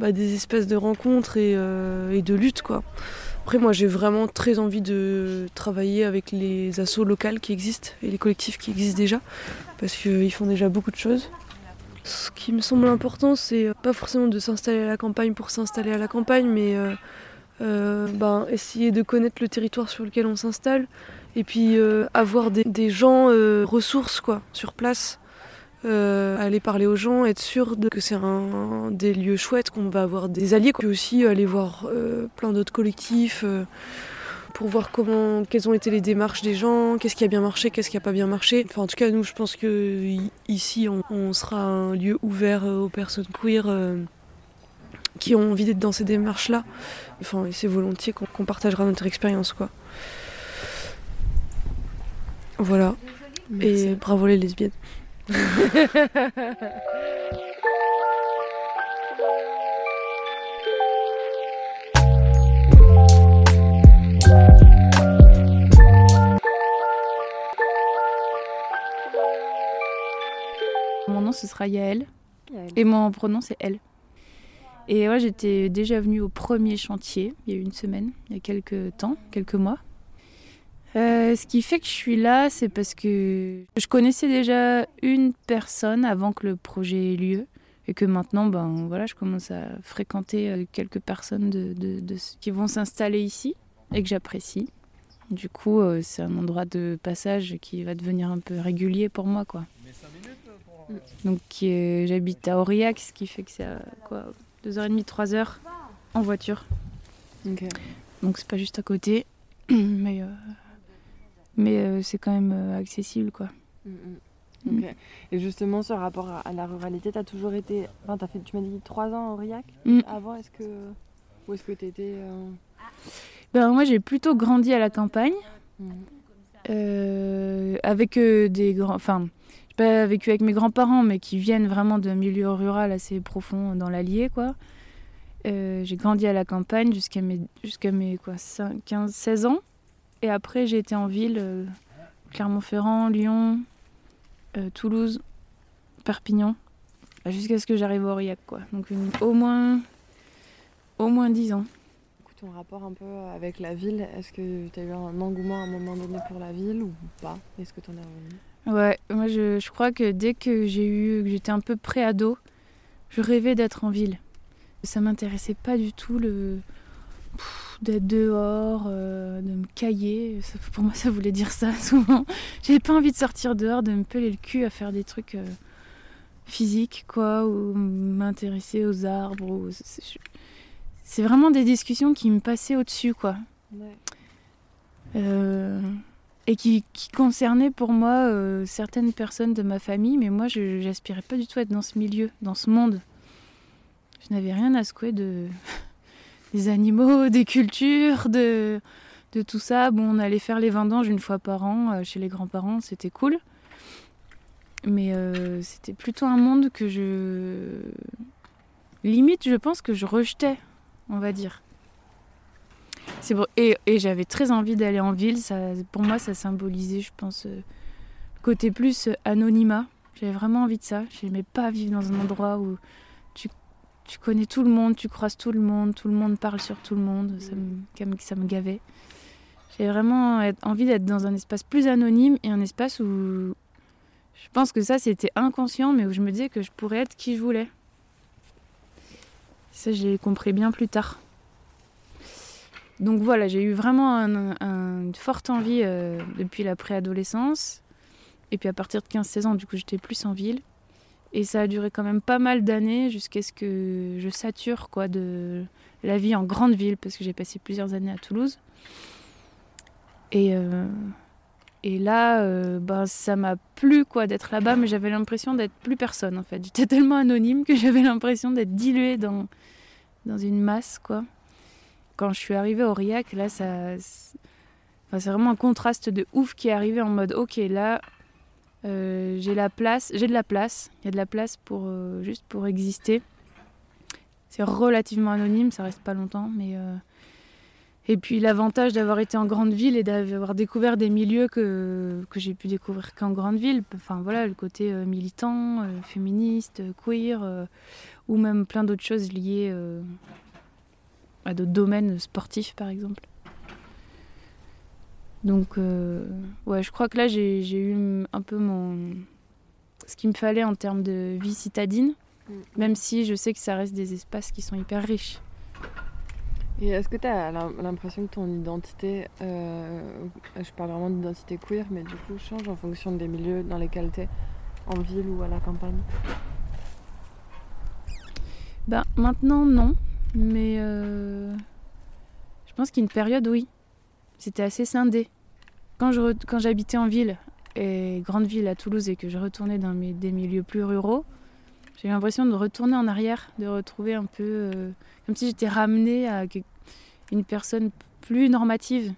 bah, espaces de rencontres et, et de lutte quoi. Après moi j'ai vraiment très envie de travailler avec les assos locales qui existent et les collectifs qui existent déjà parce qu'ils font déjà beaucoup de choses. Ce qui me semble important c'est pas forcément de s'installer à la campagne pour s'installer à la campagne mais ben, essayer de connaître le territoire sur lequel on s'installe et puis euh, avoir des, gens euh, ressources quoi, sur place. Euh, aller parler aux gens, être sûr que c'est un, des lieux chouettes, qu'on va avoir des alliés. Puis aussi aller voir euh, plein d'autres collectifs euh, pour voir comment, quelles ont été les démarches des gens, qu'est-ce qui a bien marché, qu'est-ce qui a pas bien marché. Enfin, en tout cas, nous, je pense que ici, on, sera un lieu ouvert euh, aux personnes queer. Qui ont envie d'être dans ces démarches-là. Enfin, et c'est volontiers qu'on partagera notre expérience, quoi. Voilà. Et bravo les lesbiennes. Mon nom, ce sera Yael. Et mon prénom, c'est Elle. Et ouais, j'étais déjà venue au premier chantier, il y a une semaine, il y a quelques temps, quelques mois. Euh, ce qui fait que je suis là, c'est parce que je connaissais déjà une personne avant que le projet ait lieu. Et que maintenant, ben, voilà, je commence à fréquenter euh, quelques personnes de, de- de- qui vont s'installer ici et que j'apprécie. Du coup, euh, c'est un endroit de passage qui va devenir un peu régulier pour moi, quoi. Donc euh, j'habite à Aurillac, ce qui fait que c'est à quoi 2h30, 3h en voiture. Donc c'est pas juste à côté, mais, euh, mais euh, c'est quand même euh, accessible quoi. Mm, mm. Ok. Et justement, ce rapport à, à la ruralité, t'as toujours été. Enfin, fait, tu m'as dit 3 ans à Aurillac Mm. Avant, est-ce que. Où est-ce que t'étais euh, Ben, moi j'ai plutôt grandi à la campagne, mm. avec des grands. Enfin, pas vécu avec mes grands-parents, mais qui viennent vraiment d'un milieu rural assez profond dans l'Allier, quoi. Euh, j'ai grandi à la campagne jusqu'à mes, jusqu'à mes quoi, 15, 16 ans. Et après, j'ai été en ville, euh, Clermont-Ferrand, Lyon, euh, Toulouse, Perpignan, bah, jusqu'à ce que j'arrive à Aurillac, quoi. Donc au moins, au moins 10 ans. Ton rapport un peu avec la ville, est-ce que tu as eu un engouement à un moment donné pour la ville ou pas? Est-ce que tu en es revenu Ouais, moi je, je, crois que dès que j'ai eu, que j'étais un peu pré-ado, je rêvais d'être en ville. Ça m'intéressait pas du tout le d'être dehors, euh, de me cailler. pour moi, ça voulait dire ça souvent. J'avais pas envie de sortir dehors, de me peler le cul à faire des trucs euh, physiques, quoi, ou m'intéresser aux arbres. C'est vraiment des discussions qui me passaient au-dessus, quoi. Ouais. Euh, et qui, concernaient pour moi certaines personnes de ma famille, mais moi, je n'aspirais pas du tout à être dans ce milieu, dans ce monde. Je n'avais rien à secouer de des animaux, des cultures, de, de tout ça. Bon, on allait faire les vendanges une fois par an euh, chez les grands-parents, c'était cool. Mais euh, c'était plutôt un monde que je. Limite, je pense que je rejetais, on va dire. Et, j'avais très envie d'aller en ville. Pour moi, ça symbolisait, je pense, euh, côté plus anonymat. J'avais vraiment envie de ça. Je n'aimais pas vivre dans un endroit où tu connais tout le monde, tu croises tout le monde, tout le monde parle sur tout le monde, ça me, ça me gavait. J'ai vraiment envie d'être dans un espace plus anonyme et un espace où je pense que ça c'était inconscient, mais où je me disais que je pourrais être qui je voulais. Ça, je l'ai compris bien plus tard. Donc voilà, j'ai eu vraiment une forte envie euh, depuis la préadolescence. Et puis à partir de 15-16 ans, du coup, j'étais plus en ville. Et ça a duré quand même pas mal d'années jusqu'à ce que je sature quoi, de la vie en grande ville, parce que j'ai passé plusieurs années à Toulouse. Et, euh, et là, euh, bah, ça m'a plu quoi, d'être là-bas, mais j'avais l'impression d'être plus personne en fait. J'étais tellement anonyme que j'avais l'impression d'être diluée dans, dans une masse. quoi. Quand je suis arrivée au Aurillac, là, ça, enfin, c'est vraiment un contraste de ouf qui est arrivé en mode ok, là, euh, j'ai la place, j'ai de la place. Il y a de la place pour euh, juste pour exister. C'est relativement anonyme, ça reste pas longtemps, mais euh, et puis l'avantage d'avoir été en grande ville et d'avoir découvert des milieux que, que j'ai pu découvrir qu'en grande ville. Enfin voilà, le côté militant, féministe, queer, ou même plein d'autres choses liées à d'autres domaines sportifs par exemple. Donc, euh, ouais, je crois que là, j'ai eu un peu mon... ce qu'il me fallait en termes de vie citadine, mm. même si je sais que ça reste des espaces qui sont hyper riches. Et est-ce que tu as l'impression que ton identité, euh, je parle vraiment d'identité queer, mais du coup, change en fonction des milieux dans lesquels tu es, en ville ou à la campagne? Ben, maintenant, non. Mais euh, je pense qu'une période, oui c'était assez scindé. Quand, je, quand j'habitais en ville, et grande ville à Toulouse, et que je retournais dans mes, des milieux plus ruraux, j'ai l'impression de retourner en arrière, de retrouver un peu. Euh, comme si j'étais ramenée à une personne plus normative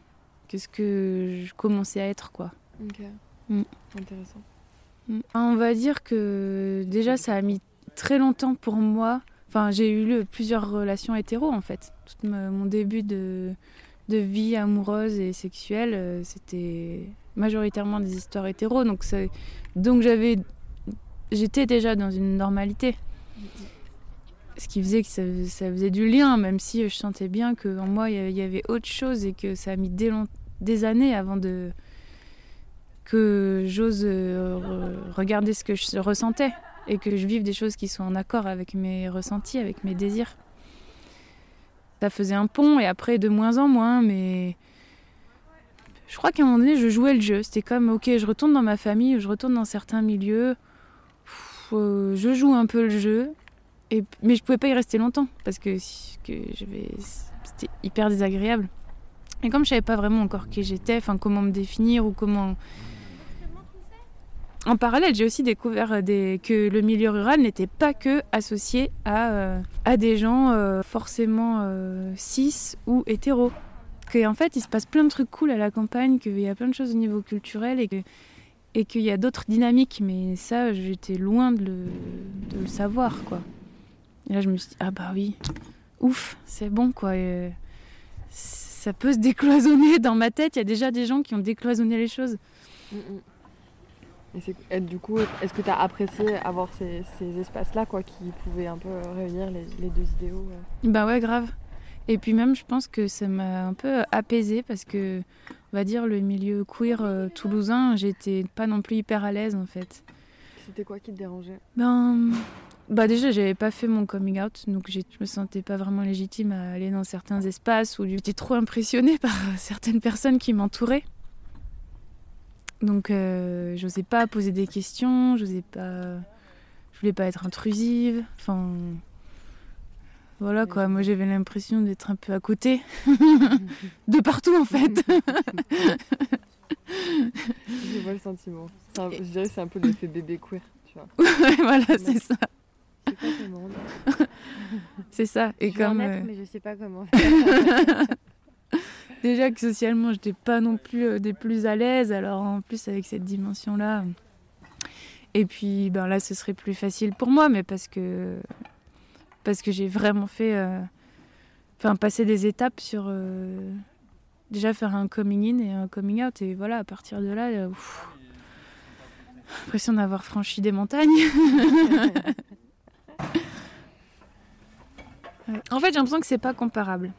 que ce que je commençais à être, quoi. Ok. Mm. Intéressant. Mm. On va dire que déjà, ça a mis très longtemps pour moi. Enfin, j'ai eu plusieurs relations hétéro, en fait. Tout mon début de vie amoureuse et sexuelle, euh, c'était majoritairement des histoires hétéros. Donc, donc j'avais, j'étais déjà dans une normalité. Ce qui faisait que ça, faisait du lien, même si je sentais bien qu'en moi, il y avait autre chose et que ça a mis des, des années avant de que j'ose euh, regarder ce que je ressentais et que je vive des choses qui sont en accord avec mes ressentis, avec mes désirs ça faisait un pont et après de moins en moins, mais je crois qu'à un moment donné, je jouais le jeu. C'était comme, ok, je retourne dans ma famille, je retourne dans certains milieux, euh, je joue un peu le jeu, et, mais je pouvais pas y rester longtemps parce que, que c'était hyper désagréable. Et comme je savais pas vraiment encore qui j'étais, enfin comment me définir ou comment en parallèle, j'ai aussi découvert euh, que le milieu rural n'était pas que associé à, euh, des gens euh, forcément cis ou hétéros. Qu'en fait, il se passe plein de trucs cool à la campagne, qu'il y a plein de choses au niveau culturel et qu'il y a d'autres dynamiques, mais ça, j'étais loin de le, savoir. Et là, je me suis dit, ah bah oui, ouf, c'est bon, quoi. Ça peut se décloisonner dans ma tête. Il y a déjà des gens qui ont décloisonné les choses. Mm, mm. Et, du coup, est-ce que tu as apprécié avoir ces, ces espaces-là, quoi, qui pouvaient un peu réunir les, les deux idéaux Bah ouais, grave. Et puis même, je pense que ça m'a un peu apaisé parce que, on va dire, le milieu queer euh, toulousain, j'étais pas non plus hyper à l'aise en fait. C'était quoi qui te dérangeait? Ben, bah déjà, j'avais pas fait mon coming out, donc je me sentais pas vraiment légitime à aller dans certains espaces où j'étais trop impressionnée par certaines personnes qui m'entouraient. Donc, euh, j'osais pas poser des questions, j'osais pas. Je voulais pas être intrusive. Enfin. Voilà quoi, moi j'avais l'impression d'être un peu à côté. de partout en fait. je vois le sentiment. je dirais que c'est un peu l'effet bébé queer, tu vois. voilà, c'est ça. c'est ça. Et je comme. Euh, mais je sais pas comment déjà que socialement, j'étais pas non plus euh, des plus à l'aise, alors en plus avec cette dimension-là. Et puis ben là, ce serait plus facile pour moi, mais parce que parce que j'ai vraiment fait, euh, enfin passer des étapes sur euh, déjà faire un coming in et un coming out, et voilà, à partir de là, l'impression d'avoir franchi des montagnes. en fait, j'ai l'impression que c'est pas comparable,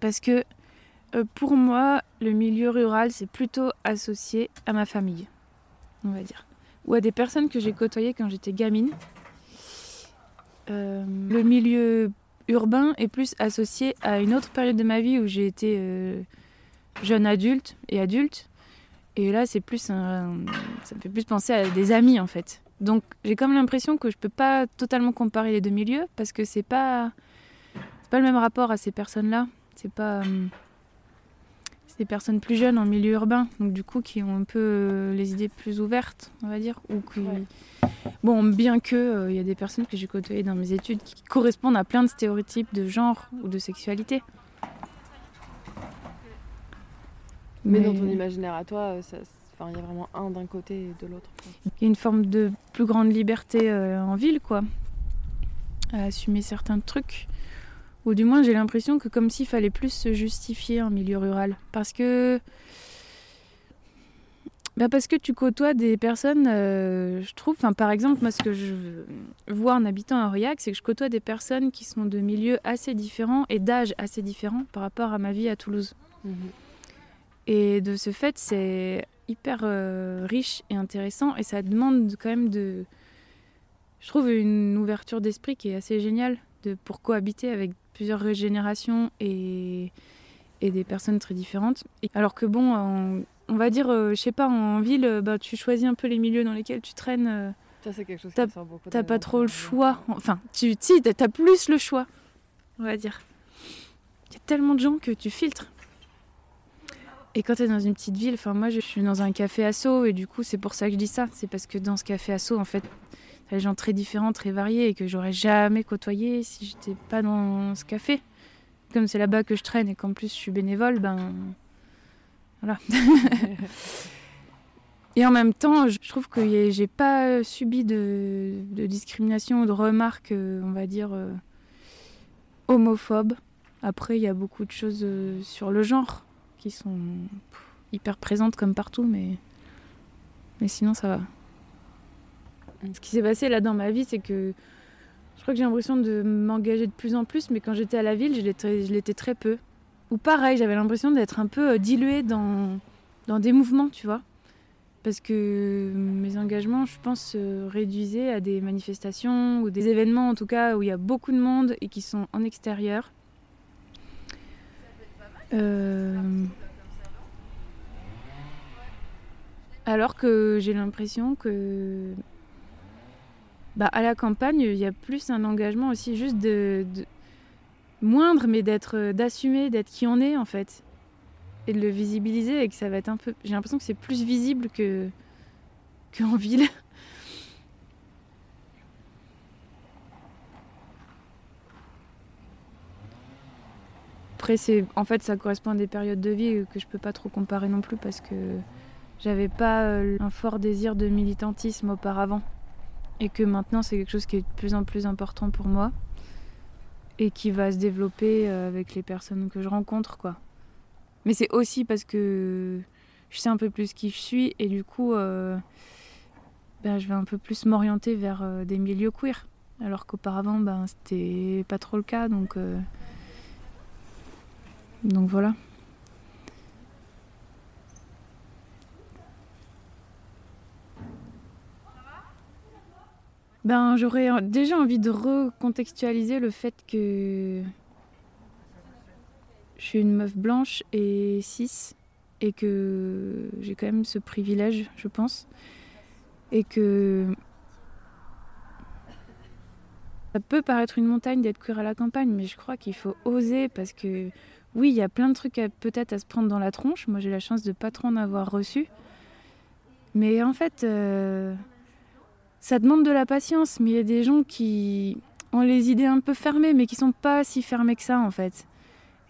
parce que euh, pour moi, le milieu rural, c'est plutôt associé à ma famille, on va dire. Ou à des personnes que j'ai côtoyées quand j'étais gamine. Euh, le milieu urbain est plus associé à une autre période de ma vie où j'ai été euh, jeune adulte et adulte. Et là, c'est plus un, ça me fait plus penser à des amis en fait. Donc j'ai comme l'impression que je peux pas totalement comparer les deux milieux parce que c'est pas, pas le même rapport à ces personnes-là. C'est pas des personnes plus jeunes en milieu urbain, donc du coup qui ont un peu euh, les idées plus ouvertes, on va dire, ou qui... Bon, bien que euh, il y a des personnes que j'ai côtoyées dans mes études qui correspondent à plein de stéréotypes de genre ou de sexualité. Mais, dans ton imaginaire à toi, il y a vraiment un d'un côté et de l'autre. Il y a une forme de plus grande liberté euh, en ville, quoi, à assumer certains trucs. Ou du moins, j'ai l'impression que comme s'il fallait plus se justifier en milieu rural. Parce que. Bah parce que tu côtoies des personnes, euh, je trouve, enfin par exemple, moi ce que je vois en habitant à Aurillac, c'est que je côtoie des personnes qui sont de milieux assez différents et d'âges assez différents par rapport à ma vie à Toulouse. Mhm. Et de ce fait, c'est hyper euh, riche et intéressant et ça demande quand même de, je trouve, une ouverture d'esprit qui est assez géniale de pour cohabiter avec plusieurs générations et, et des personnes très différentes. Alors que bon, on va dire, euh, je sais pas, en ville, euh, bah, tu choisis un peu les milieux dans lesquels tu traînes. Euh, ça, c'est quelque chose t'as, T'as pas trop le choix. Enfin, tu, si, t'as plus le choix, on va dire. Il y a tellement de gens que tu filtres. Et quand tu es dans une petite ville, enfin moi je suis dans un café asso et du coup c'est pour ça que je dis ça. C'est parce que dans ce café asso, en fait, des gens très différents, très variés et que j'aurais jamais côtoyé si j'étais pas dans ce café. Comme c'est là-bas que je traîne et qu'en plus je suis bénévole, ben voilà. et en même temps, je trouve que j'ai pas subi de, discrimination, de remarques, euh, on va dire, euh, homophobes. Après, il y a beaucoup de choses euh, sur le genre qui sont hyper présentes comme partout, mais, mais sinon ça va. Ce qui s'est passé là dans ma vie, c'est que je crois que j'ai l'impression de m'engager de plus en plus, mais quand j'étais à la ville, je l'étais très peu. Ou pareil, j'avais l'impression d'être un peu euh, diluée dans, dans des mouvements, tu vois. Parce que mes engagements, je pense, se réduisaient à des manifestations ou des événements, en tout cas, où il y a beaucoup de monde et qui sont en extérieur. Euh, alors que j'ai l'impression que bah, à la campagne, il y a plus un engagement aussi juste de, moindre, mais d'être, euh, d'assumer, d'être qui on est en fait, et de le visibiliser et que ça va être un peu. J'ai l'impression que c'est plus visible que qu'en ville. Après, c'est, en fait, ça correspond à des périodes de vie que je peux pas trop comparer non plus parce que j'avais pas euh, un fort désir de militantisme auparavant. Et que maintenant, c'est quelque chose qui est de plus en plus important pour moi. Et qui va se développer euh, avec les personnes que je rencontre, quoi. Mais c'est aussi parce que je sais un peu plus qui je suis et du coup, euh, ben, je vais un peu plus m'orienter vers euh, des milieux queer. Alors qu'auparavant, ben, c'était pas trop le cas, donc, donc voilà. Ben, j'aurais déjà envie de recontextualiser le fait que je suis une meuf blanche et cis et que j'ai quand même ce privilège, je pense, et que ça peut paraître une montagne d'être queer à la campagne, mais je crois qu'il faut oser parce que oui, il y a plein de trucs peut-être à se prendre dans la tronche. Moi, j'ai la chance de pas trop en avoir reçu, mais en fait, euh, ça demande de la patience. Mais il y a des gens qui ont les idées un peu fermées, mais qui sont pas si fermés que ça, en fait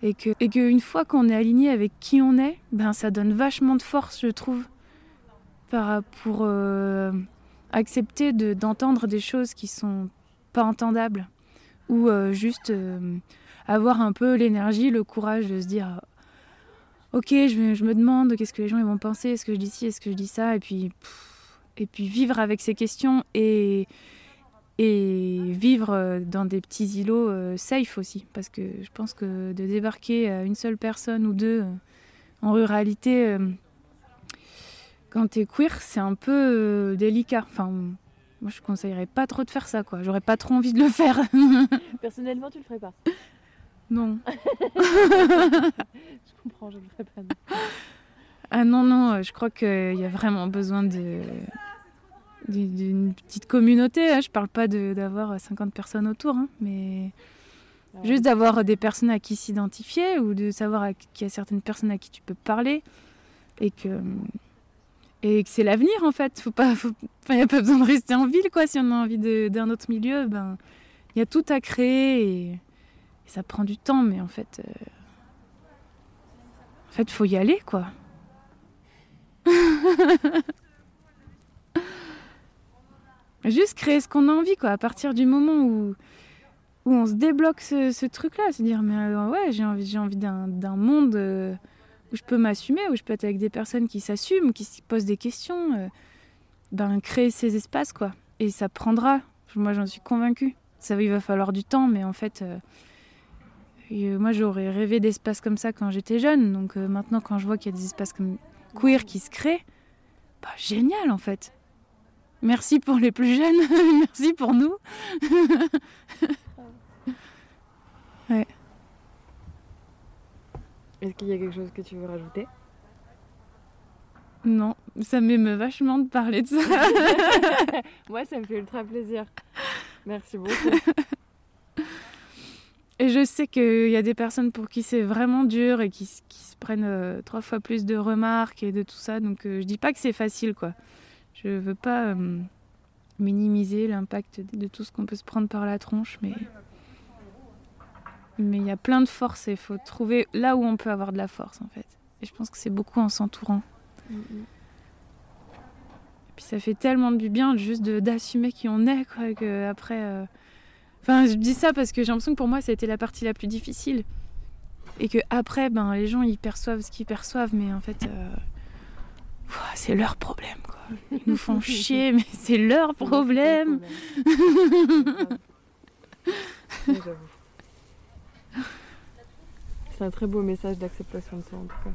et que et qu'une fois qu'on est aligné avec qui on est, ben ça donne vachement de force, je trouve, pour euh, accepter de- d'entendre des choses qui sont pas entendables ou euh, juste euh, avoir un peu l'énergie, le courage de se dire ok, je, me- demande qu'est-ce que les gens ils vont penser, est-ce que je dis ci, est-ce que je dis ça, et puis et puis vivre avec ces questions et et vivre euh, dans des petits îlots euh, safe aussi parce que je pense que de débarquer à une seule personne ou deux euh, en ruralité quand t'es queer c'est un peu délicat enfin moi je conseillerais pas trop de faire ça quoi j'aurais pas trop envie de le faire Personnellement, tu le ferais pas. non Je comprends, je le ferais pas. non. Ah non non euh, je crois qu'il y a vraiment besoin de d'une- petite communauté hein. je parle pas d'avoir 50 personnes autour hein, mais Juste d'avoir des personnes à qui s'identifier ou de savoir qu'il y a certaines personnes à qui tu peux parler et que et que c'est l'avenir en fait. Faut pas, faut- enfin, y a pas besoin de rester en ville quoi. Si on a envie d'un autre milieu, ben il y a tout à créer et, et ça prend du temps, mais en fait, euh, en fait, faut y aller quoi. Juste créer ce qu'on a envie quoi. À partir du moment où où on se débloque ce, truc-là, se dire mais euh, ouais j'ai envie, j'ai envie d'un, d'un monde euh, où je peux m'assumer, où je peux être avec des personnes qui s'assument, qui se posent des questions, euh, ben créer ces espaces quoi. Et ça prendra, moi j'en suis convaincue. Ça il va falloir du temps, mais en fait, moi j'aurais rêvé d'espaces comme ça quand j'étais jeune, donc maintenant quand je vois qu'il y a des espaces comme queer qui se créent, bah génial en fait. Merci pour les plus jeunes, merci pour nous. Est-ce qu'il y a quelque chose que tu veux rajouter? Non, ça m'émeut vachement de parler de ça. Moi, ça me fait ultra plaisir. Merci beaucoup. Et je sais qu'il y a des personnes pour qui c'est vraiment dur et qui, se prennent euh, trois fois plus de remarques et de tout ça. Donc euh, je dis pas que c'est facile, quoi. Je veux pas euh, minimiser l'impact de, tout ce qu'on peut se prendre par la tronche, mais mais il y a plein de force et il faut trouver là où on peut avoir de la force, en fait. Et je pense que c'est beaucoup en s'entourant. Et puis ça fait tellement du bien juste de- d'assumer qui on est, quoi, que après. Enfin, je dis ça parce que j'ai l'impression que pour moi, ça a été la partie la plus difficile. Et que après, ben, les gens, ils perçoivent ce qu'ils perçoivent, mais en fait, euh, c'est leur problème, quoi. Ils nous font chier, mais c'est leur problème. C'est un très beau message d'acceptation de soi, en tout cas.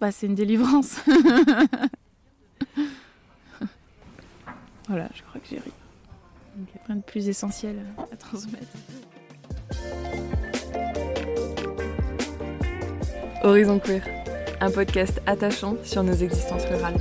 Bah, c'est une délivrance. voilà, je crois que j'ai ri. Rien de plus essentiel à transmettre. Horizon Queer, un podcast attachant sur nos existences rurales.